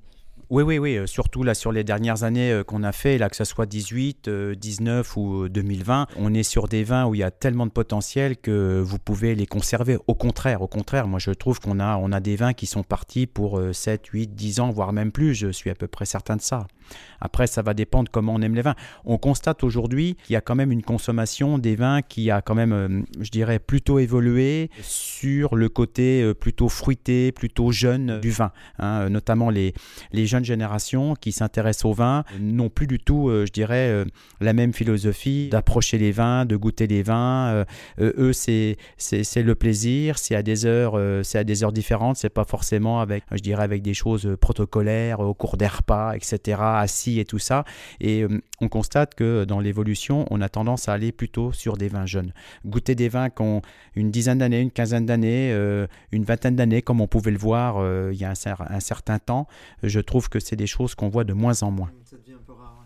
Oui, oui, oui, euh, surtout là sur les dernières années euh, qu'on a fait, là que ce soit 18, euh, 19 ou euh, 2020, on est sur des vins où il y a tellement de potentiel que vous pouvez les conserver. Au contraire, au contraire, moi je trouve qu'on a, on a des vins qui sont partis pour euh, 7, 8, 10 ans, voire même plus, je suis à peu près certain de ça. Après, ça va dépendre comment on aime les vins. On constate aujourd'hui qu'il y a quand même une consommation des vins qui a quand même, je dirais, plutôt évolué sur le côté plutôt fruité, plutôt jeune du vin. hein, notamment les, les jeunes générations qui s'intéressent au vin n'ont plus du tout, euh, je dirais, euh, la même philosophie d'approcher les vins, de goûter les vins. Euh, eux, c'est le plaisir, c'est à des heures, c'est à des heures différentes. C'est pas forcément avec, je dirais, avec des choses protocolaires au cours des repas, etc., assis et tout ça. Et on constate que dans l'évolution, on a tendance à aller plutôt sur des vins jeunes. Goûter des vins qui ont une dizaine d'années, une quinzaine d'années, euh, une vingtaine d'années, comme on pouvait le voir euh, il y a un, cer- un certain temps, je trouve que c'est des choses qu'on voit de moins en moins. Ça devient un peu rare.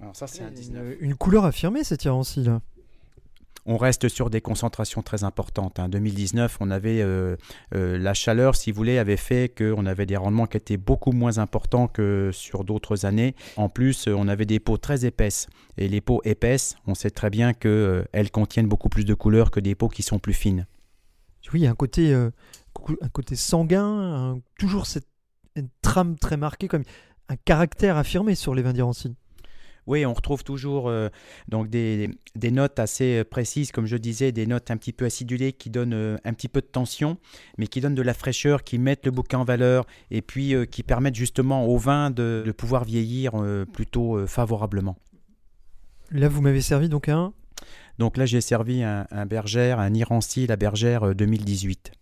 Alors ça, c'est un 19. Une, une couleur affirmée, cet Irancy là? On reste sur des concentrations très importantes. En hein. 2019, on avait euh, euh, la chaleur, si vous voulez, avait fait qu'on avait des rendements qui étaient beaucoup moins importants que sur d'autres années. En plus, on avait des peaux très épaisses. Et les peaux épaisses, on sait très bien qu'elles contiennent beaucoup plus de couleurs que des peaux qui sont plus fines. Oui, un côté, un côté sanguin, toujours cette trame très marquée, comme un caractère affirmé sur les vins d'Irancy. Oui, on retrouve toujours euh, donc des, notes assez euh, précises, comme je disais, des notes un petit peu acidulées qui donnent euh, un petit peu de tension, mais qui donnent de la fraîcheur, qui mettent le bouquin en valeur et puis qui permettent justement au vin de, pouvoir vieillir plutôt favorablement. Là, vous m'avez servi donc un Donc là, j'ai servi un, un bergère, un Irancy, la bergère 2018.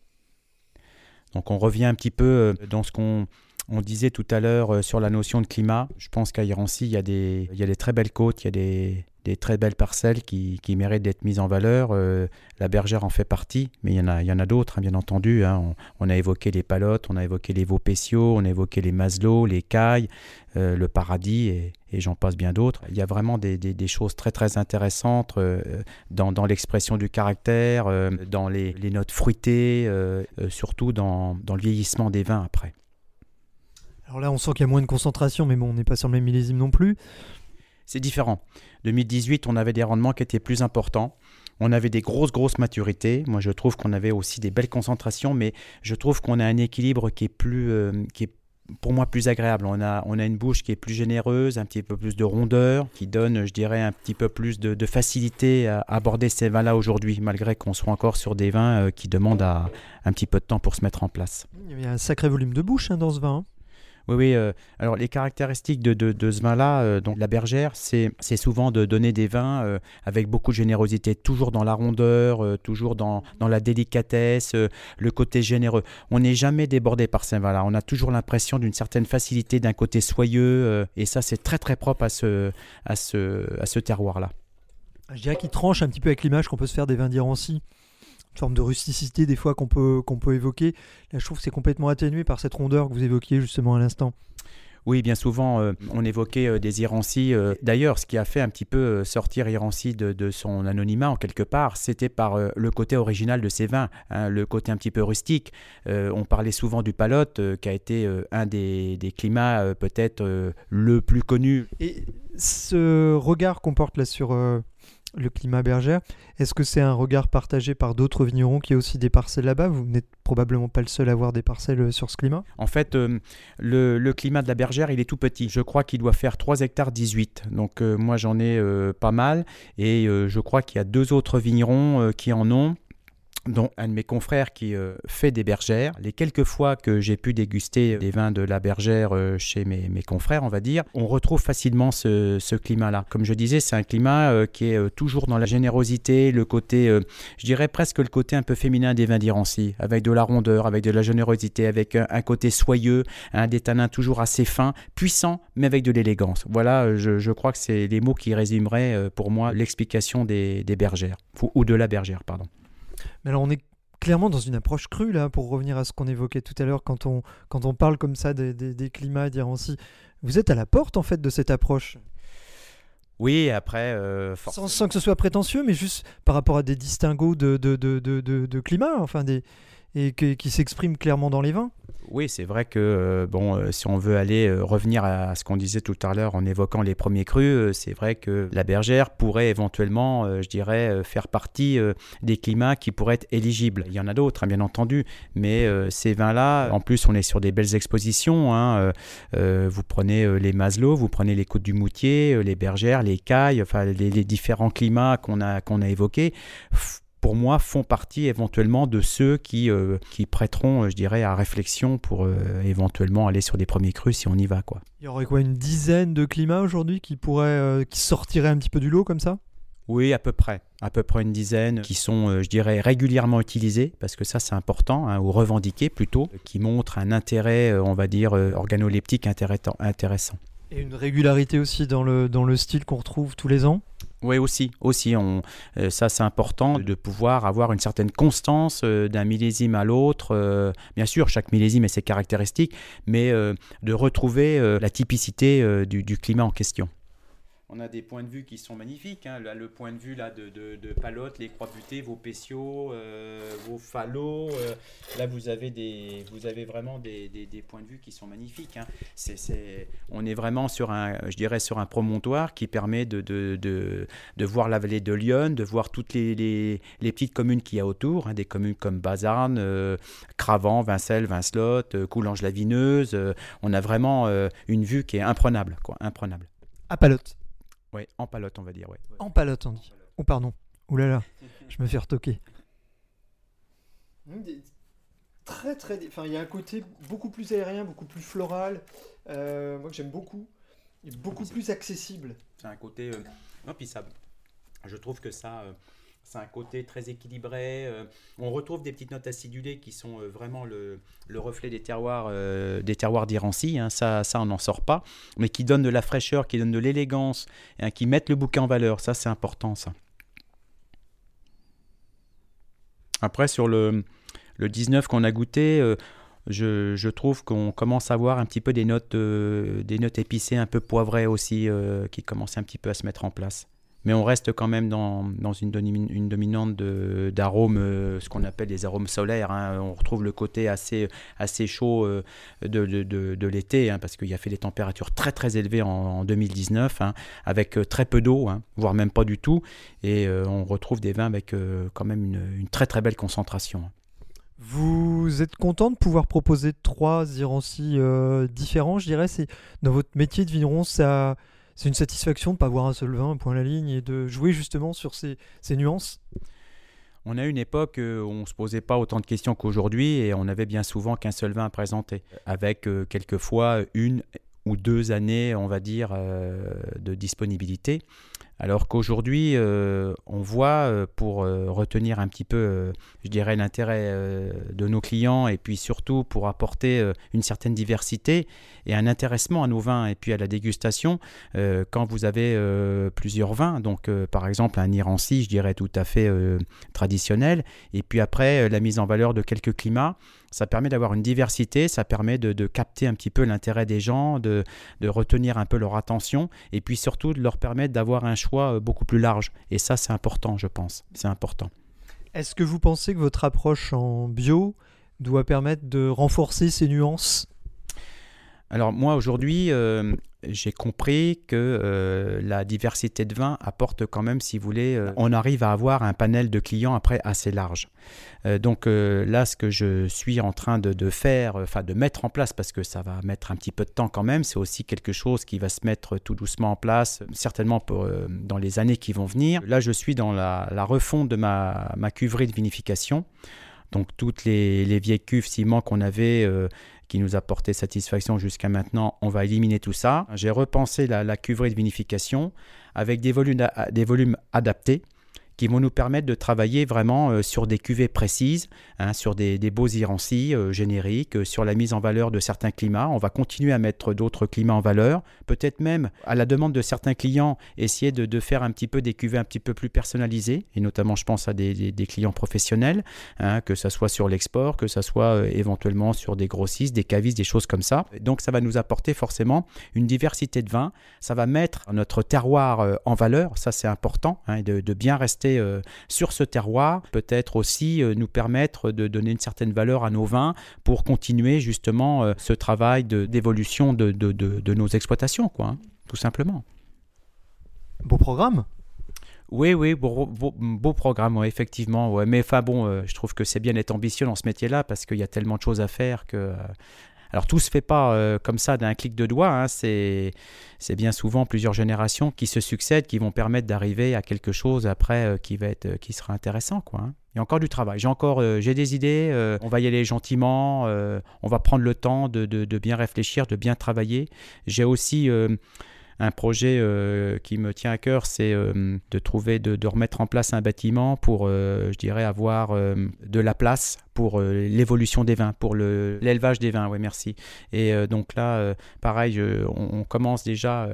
Donc on revient un petit peu dans ce qu'on on disait tout à l'heure euh, sur la notion de climat, je pense qu'à Irancy, il y, a des, il y a des très belles côtes, il y a des, très belles parcelles qui, méritent d'être mises en valeur. Euh, la bergère en fait partie, mais il y en a, y en a d'autres, hein, bien entendu. Hein. On, a évoqué les palottes, on a évoqué les veaux on a évoqué les maslots, les cailles, euh, le paradis, et, j'en passe bien d'autres. Il y a vraiment des, choses très très intéressantes dans, l'expression du caractère, dans les, notes fruitées, surtout dans le vieillissement des vins après. Alors là, on sent qu'il y a moins de concentration, mais bon, on n'est pas sur le même millésime non plus. C'est différent. 2018, on avait des rendements qui étaient plus importants. On avait des grosses, grosses maturités. Moi, je trouve qu'on avait aussi des belles concentrations, mais je trouve qu'on a un équilibre qui est plus, euh, qui est pour moi plus agréable. On a, on a une bouche qui est plus généreuse, un petit peu plus de rondeur, qui donne, je dirais, un petit peu plus de, facilité à aborder ces vins-là aujourd'hui, malgré qu'on soit encore sur des vins euh, qui demandent un petit peu de temps pour se mettre en place. Il y a un sacré volume de bouche hein, dans ce vin. Hein. Oui, oui. Euh, alors, les caractéristiques de, de, ce vin-là, euh, donc la bergère, c'est souvent de donner des vins euh, avec beaucoup de générosité, toujours dans la rondeur, toujours dans, dans, la délicatesse, le côté généreux. On n'est jamais débordé par ces vins-là. On a toujours l'impression d'une certaine facilité, d'un côté soyeux, et ça, c'est très, très propre à ce, à ce, à ce terroir-là. Je dirais qu'il tranche un petit peu avec l'image qu'on peut se faire des vins d'Irancy forme de rusticité des fois qu'on peut, qu'on peut évoquer. Là, je trouve que c'est complètement atténué par cette rondeur que vous évoquiez justement à l'instant. Oui, bien souvent, euh, on évoquait euh, des Irancy. Euh, d'ailleurs, ce qui a fait un petit peu sortir Irancy de, son anonymat, en quelque part, c'était par le côté original de ses vins, hein, le côté un petit peu rustique. on parlait souvent du palote, qui a été un des, des climats peut-être le plus connu. Et ce regard qu'on porte là sur le climat bergère. Est-ce que c'est un regard partagé par d'autres vignerons qui ont aussi des parcelles là-bas? Vous n'êtes probablement pas le seul à avoir des parcelles euh, sur ce climat? En fait, euh, le, climat de la bergère, il est tout petit. Je crois qu'il doit faire 3 hectares 18. Donc euh, moi, j'en ai pas mal. Et je crois qu'il y a deux autres vignerons qui en ont dont un de mes confrères qui euh, fait des bergères. Les quelques fois que j'ai pu déguster des vins de la bergère euh, chez mes, confrères, on va dire, on retrouve facilement ce, climat-là. Comme je disais, c'est un climat euh, qui est toujours dans la générosité, le côté, je dirais presque le côté un peu féminin des vins d'Irancy, avec de la rondeur, avec de la générosité, avec un, côté soyeux, un des tanins toujours assez fins, puissants, mais avec de l'élégance. Voilà, je, crois que c'est les mots qui résumeraient pour moi l'explication des bergères, ou de la bergère, pardon. Mais alors on est clairement dans une approche crue là, pour revenir à ce qu'on évoquait tout à l'heure quand on, quand on parle comme ça des, des, climats d'Irancy. Vous êtes à la porte en fait de cette approche? Oui, après... Euh, sans, que ce soit prétentieux, mais juste par rapport à des distinguos de, de, de, de, de climat, enfin des, et qui s'expriment clairement dans les vins. Oui, c'est vrai que euh, bon, euh, si on veut aller euh, revenir à ce qu'on disait tout à l'heure en évoquant les premiers crus, c'est vrai que la bergère pourrait éventuellement, je dirais, faire partie des climats qui pourraient être éligibles. Il y en a d'autres, hein, bien entendu, mais ces vins-là, en plus, on est sur des belles expositions. Hein, vous prenez les Maslow, vous prenez les Côtes du Moutier, les bergères, les cailles, enfin les, les différents climats qu'on a qu'on a évoqués pour moi, font partie éventuellement de ceux qui, euh, qui prêteront, euh, je dirais, à réflexion pour euh, éventuellement aller sur des premiers crus si on y va. Quoi. Il y aurait quoi, une dizaine de climats aujourd'hui qui, pourraient, qui sortiraient un petit peu du lot comme ça? Oui, à peu près. À peu près une dizaine qui sont, je dirais, régulièrement utilisés, parce que ça c'est important, hein, ou revendiqués plutôt, qui montrent un intérêt, on va dire, organoleptique intéressant. Et une régularité aussi dans le, dans le style qu'on retrouve tous les ans? Oui, aussi, aussi on, euh, ça c'est important de pouvoir avoir une certaine constance euh, d'un millésime à l'autre. Euh, bien sûr, chaque millésime a ses caractéristiques, mais de retrouver la typicité du, climat en question. On a des points de vue qui sont magnifiques. hein. Le point de vue là, de, de, Palotte, les croix butées, vos pétiaux, euh, vos phalos. euh, là, vous avez, vraiment des, points de vue qui sont magnifiques. hein. On est vraiment sur un, je dirais, sur un promontoire qui permet de, voir la vallée de Lyon, de voir toutes les, petites communes qu'il y a autour, hein, des communes comme Bazarne, euh, Cravant, Vincelles, Vincelotte, euh, Coulanges-la-Vineuse. on a vraiment une vue qui est imprenable. Quoi, imprenable. À Palotte. Oui, en palotte, on va dire. Ouais. En Palotte, on dit. Oh, pardon. Ouh là là, je me fais retoquer. Très très. Enfin, il y a un côté beaucoup plus aérien, beaucoup plus floral. euh, moi que j'aime beaucoup. Et beaucoup c'est- plus accessible. C'est un côté. euh, non, puis ça, je trouve que ça. C'est un côté très équilibré. euh, on retrouve des petites notes acidulées qui sont euh, vraiment le, le reflet des terroirs, euh, des terroirs d'Irancy. hein, ça, ça, on n'en sort pas. Mais qui donnent de la fraîcheur, qui donnent de l'élégance, hein, qui mettent le bouquet en valeur. Ça, c'est important. Après, sur le, le 19 qu'on a goûté, je, trouve qu'on commence à avoir un petit peu des notes, des notes épicées, un peu poivrées aussi, qui commencent un petit peu à se mettre en place. Mais on reste quand même dans, une, domi- une dominante d'arômes, euh, ce qu'on appelle des arômes solaires. hein. On retrouve le côté assez, chaud euh, de, l'été, hein, parce qu'il y a fait des températures très très élevées en, en 2019, hein, avec euh, très peu d'eau, voire même pas du tout. Et on retrouve des vins avec quand même une, très très belle concentration. Vous êtes content de pouvoir proposer trois Irancy euh, différents, je dirais? Dans votre métier de vigneron, ça, c'est une satisfaction de ne pas avoir un seul vin, point à la ligne, et de jouer justement sur ces, ces nuances. On a une époque euh, où on ne se posait pas autant de questions qu'aujourd'hui et on avait bien souvent qu'un seul vin à présenter, avec euh, quelquefois une ou deux années, on va dire, euh, de disponibilité. Alors qu'aujourd'hui, euh, on voit, euh, pour euh, retenir un petit peu, je dirais, l'intérêt de nos clients et puis surtout pour apporter une certaine diversité et un intéressement à nos vins et puis à la dégustation, quand vous avez plusieurs vins, donc par exemple un Irancy, je dirais tout à fait traditionnel, et puis après la mise en valeur de quelques climats, ça permet d'avoir une diversité, ça permet de, de capter un petit peu l'intérêt des gens, de, de retenir un peu leur attention, et puis surtout de leur permettre d'avoir un choix euh, beaucoup plus large. Et ça, c'est important, je pense. C'est important. Est-ce que vous pensez que votre approche en bio doit permettre de renforcer ces nuances? Alors moi aujourd'hui, euh, j'ai compris que euh, la diversité de vins apporte quand même, si vous voulez, euh, on arrive à avoir un panel de clients après assez large. Euh, donc là, ce que je suis en train de, de faire, enfin de mettre en place, parce que ça va mettre un petit peu de temps quand même, c'est aussi quelque chose qui va se mettre tout doucement en place, certainement pour, dans les années qui vont venir. Là, je suis dans la, la refonte de ma, ma cuverie de vinification. Donc toutes les, les vieilles cuves ciment qu'on avait, euh, qui nous apportaient satisfaction jusqu'à maintenant, on va éliminer tout ça. J'ai repensé la, la cuverie de vinification avec a- des volumes adaptés qui vont nous permettre de travailler vraiment euh, sur des cuvées précises, hein, sur des, beaux irancis euh, génériques, euh, sur la mise en valeur de certains climats. On va continuer à mettre d'autres climats en valeur, peut-être même à la demande de certains clients, essayer de, faire un petit peu des cuvées un petit peu plus personnalisées, et notamment je pense à des, clients professionnels, hein, que ce soit sur l'export, que ce soit éventuellement sur des grossistes, des cavistes, des choses comme ça. Donc ça va nous apporter forcément une diversité de vins, ça va mettre notre terroir en valeur, ça c'est important, hein, de bien rester euh, sur ce terroir, peut-être aussi euh, nous permettre de donner une certaine valeur à nos vins pour continuer justement euh, ce travail de- d'évolution de, de- de- de nos exploitations, quoi, hein, tout simplement. Beau programme? Oui, oui, beau, beau, beau programme, ouais, effectivement. Ouais. Mais enfin bon, euh, je trouve que c'est bien d'être ambitieux dans ce métier-là parce qu'il y a tellement de choses à faire que. euh, alors tout se fait pas euh, comme ça d'un clic de doigt. hein, c'est bien souvent plusieurs générations qui se succèdent, qui vont permettre d'arriver à quelque chose après euh, qui va être, euh, qui sera intéressant, quoi. hein. Il y a encore du travail. J'ai encore, des idées. on va y aller gentiment. on va prendre le temps de, de- bien réfléchir, de bien travailler. J'ai aussi un projet euh, qui me tient à cœur, c'est euh, de trouver, de, remettre en place un bâtiment pour, euh, je dirais, avoir de la place pour l'évolution des vins, pour le- l'élevage des vins. Oui, merci. Et donc là, pareil, on, commence déjà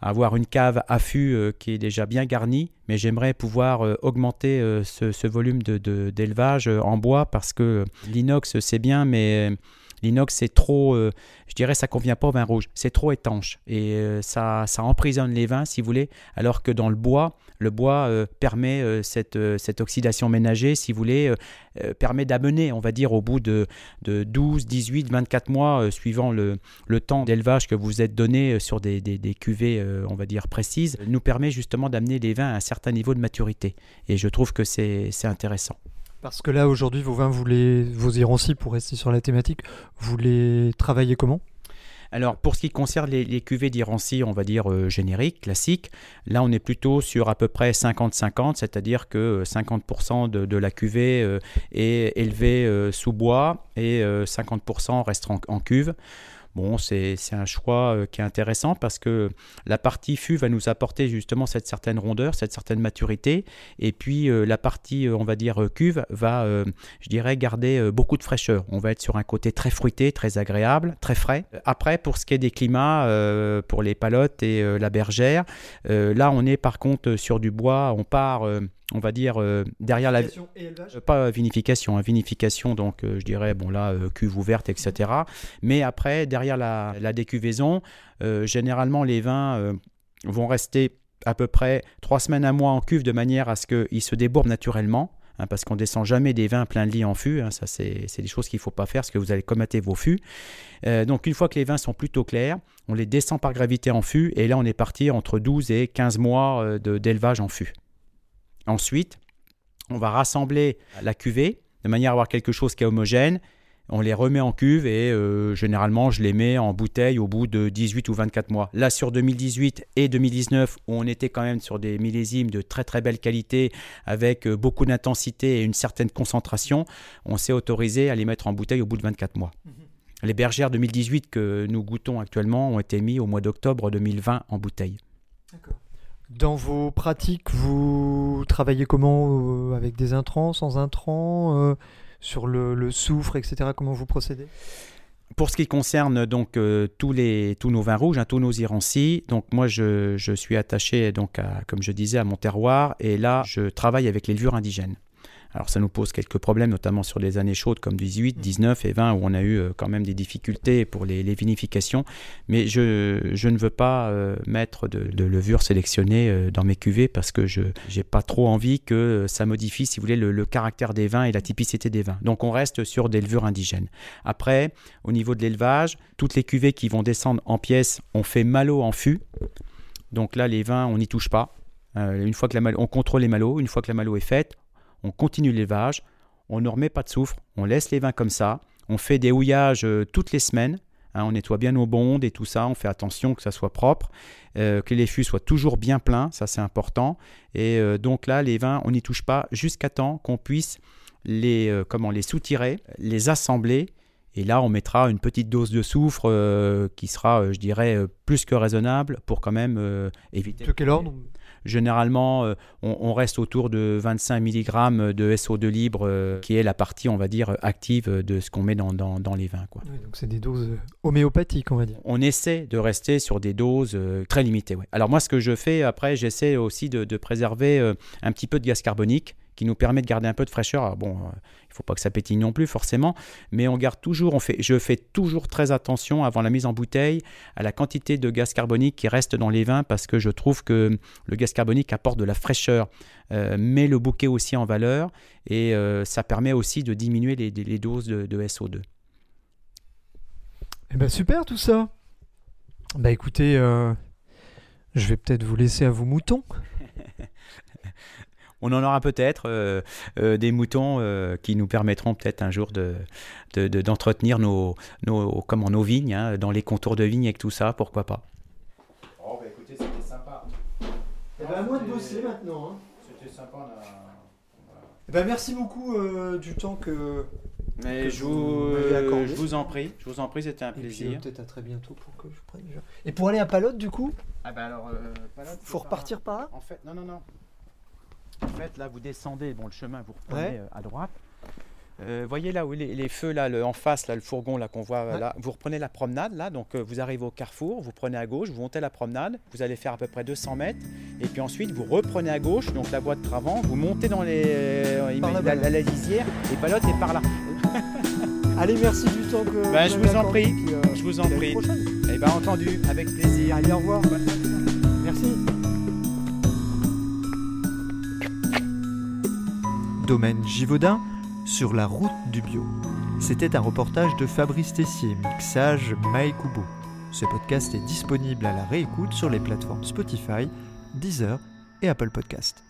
à avoir une cave à fût euh, qui est déjà bien garnie, mais j'aimerais pouvoir augmenter ce, volume d'élevage en bois parce que l'inox, c'est bien, mais L'inox, c'est trop, euh, je dirais, ça convient pas au vin rouge. C'est trop étanche et euh, ça, ça emprisonne les vins, si vous voulez. Alors que dans le bois, le bois euh, permet cette, cette oxydation ménagée, si vous voulez, permet d'amener, on va dire, au bout de, de 12, 18, 24 mois, suivant le, le temps d'élevage que vous êtes donné sur des, des, des cuvées, on va dire, précises, nous permet justement d'amener les vins à un certain niveau de maturité. Et je trouve que c'est intéressant. Parce que là, aujourd'hui, vos vins, vous les, vos irancis, pour rester sur la thématique, vous les travaillez comment? Alors, pour ce qui concerne les, cuvées d'Irancy, on va dire euh, génériques, classiques, là, on est plutôt sur à peu près 50-50, c'est-à-dire que euh, 50% de, de la cuvée euh, est élevée euh, sous bois et euh, 50% reste en cuve. Bon, c'est un choix euh, qui est intéressant parce que la partie fût va nous apporter justement cette certaine rondeur, cette certaine maturité. Et puis euh, la partie, euh, on va dire, cuve va, je dirais, garder beaucoup de fraîcheur. On va être sur un côté très fruité, très agréable, très frais. Après, pour ce qui est des climats, pour les palottes et la bergère, là, on est par contre sur du bois. On part, on va dire, euh, derrière la. Et Euh, Pas vinification, hein, vinification, donc euh, je dirais, bon là, euh, cuve ouverte, etc. Mais après, derrière la, la décuvaison, généralement les vins vont rester à peu près trois semaines, un mois en cuve de manière à ce qu'ils se débourbent naturellement. hein, parce qu'on descend jamais des vins pleins de lit en fût, hein, ça c'est des choses qu'il ne faut pas faire parce que vous allez comater vos fûts. Euh, donc une fois que les vins sont plutôt clairs, on les descend par gravité en fût et là on est parti entre 12 et 15 mois d'élevage en fût. Ensuite, on va rassembler la cuvée de manière à avoir quelque chose qui est homogène. On les remet en cuve et euh, généralement je les mets en bouteille au bout de 18 ou 24 mois. Là sur 2018 et 2019 où on était quand même sur des millésimes de très très belle qualité avec euh, beaucoup d'intensité et une certaine concentration, on s'est autorisé à les mettre en bouteille au bout de 24 mois. Les bergères 2018 que nous goûtons actuellement ont été mis au mois d'octobre 2020 en bouteille. Dans vos pratiques, vous travaillez comment euh, Avec des intrants, sans intrants euh, Sur le, soufre, etc. Comment vous procédez? Pour ce qui concerne donc euh, tous les tous nos vins rouges, hein, tous nos irancis, donc moi je, je suis attaché donc à, comme je disais à mon terroir et là je travaille avec les levures indigènes. Alors ça nous pose quelques problèmes, notamment sur les années chaudes comme 18, 19 et 20 où on a eu euh, quand même des difficultés pour les, les vinifications. Mais je, je ne veux pas euh, mettre de, de levure sélectionnée euh, dans mes cuvées parce que je n'ai pas trop envie que ça modifie, si vous voulez, le, le caractère des vins et la typicité des vins. Donc on reste sur des levures indigènes. Après, au niveau de l'élevage, toutes les cuvées qui vont descendre en pièces, on fait malo en fût. Donc là, les vins, on n'y touche pas. Euh, une fois que la malo- on contrôle les malots, une fois que la malo est faite, on continue l'élevage, on ne remet pas de soufre, on laisse les vins comme ça, on fait des houillages euh, toutes les semaines, hein, on nettoie bien nos bondes et tout ça, on fait attention que ça soit propre, euh, que les fûts soient toujours bien pleins, ça c'est important. Et euh, donc là, les vins, on n'y touche pas jusqu'à temps qu'on puisse les, euh, comment, les soutirer, les assembler. Et là, on mettra une petite dose de soufre euh, qui sera, euh, je dirais, euh, plus que raisonnable pour quand même éviter. De quel ordre Généralement, euh, on, on reste autour de 25 mg de SO2 libre, euh, qui est la partie, on va dire, active de ce qu'on met dans, dans- dans les vins. Quoi. Oui, Donc c'est des doses euh, homéopathiques, on va dire. On essaie de rester sur des doses très limitées. ouais. Alors moi, ce que je fais après, j'essaie aussi de, de préserver un petit peu de gaz carbonique qui nous permet de garder un peu de fraîcheur. Alors bon, euh, il faut pas que ça pétille non plus forcément, mais on garde toujours, on fait, je fais toujours très attention avant la mise en bouteille à la quantité de gaz carbonique qui reste dans les vins parce que je trouve que le gaz carbonique apporte de la fraîcheur, euh, met le bouquet aussi en valeur et euh, ça permet aussi de diminuer les, les doses de, de SO2. Eh ben super tout ça. Bah écoutez, euh, je vais peut-être vous laisser à vos moutons. On en aura peut-être euh, euh, des moutons euh, qui nous permettront peut-être un jour de, de- de- d'entretenir nos, nos, comment, nos vignes, hein, dans les contours de vignes avec tout ça, pourquoi pas. Oh, bah écoutez, c'était sympa. Eh ben, à moi de bosser maintenant. hein. C'était sympa. Eh ben, merci beaucoup euh, du temps que. Mais je vous je vous en prie, je vous en prie, c'était un Et puis, plaisir. peut-être à très bientôt pour que je prenne. Et pour aller à Palotte, du coup, Ah bah alors, faut repartir par là? En fait, non, non, non. En fait, là, vous descendez, bon, le chemin, vous reprenez Ouais. euh, à droite. Euh, voyez là où les, les feux, là, le- en face, là, le fourgon là qu'on voit Ouais. là. Vous reprenez la promenade, là, donc euh, vous arrivez au carrefour, vous prenez à gauche, vous montez la promenade, vous allez faire à peu près 200 mètres, et puis ensuite vous reprenez à gauche, donc la voie de Travant, vous montez dans les, euh, Par la, la- la lisière, et Palotte est par là. Allez, merci du temps que Ben, je vous en accordé, prie. puis, euh, Je vous en prie. Eh bien, entendu, avec plaisir. Allez, au revoir. Merci. Domaine Givaudan, sur la route du bio. C'était un reportage de Fabrice Tessier, mixage Mike. Ce podcast est disponible à la réécoute sur les plateformes Spotify, Deezer et Apple Podcast.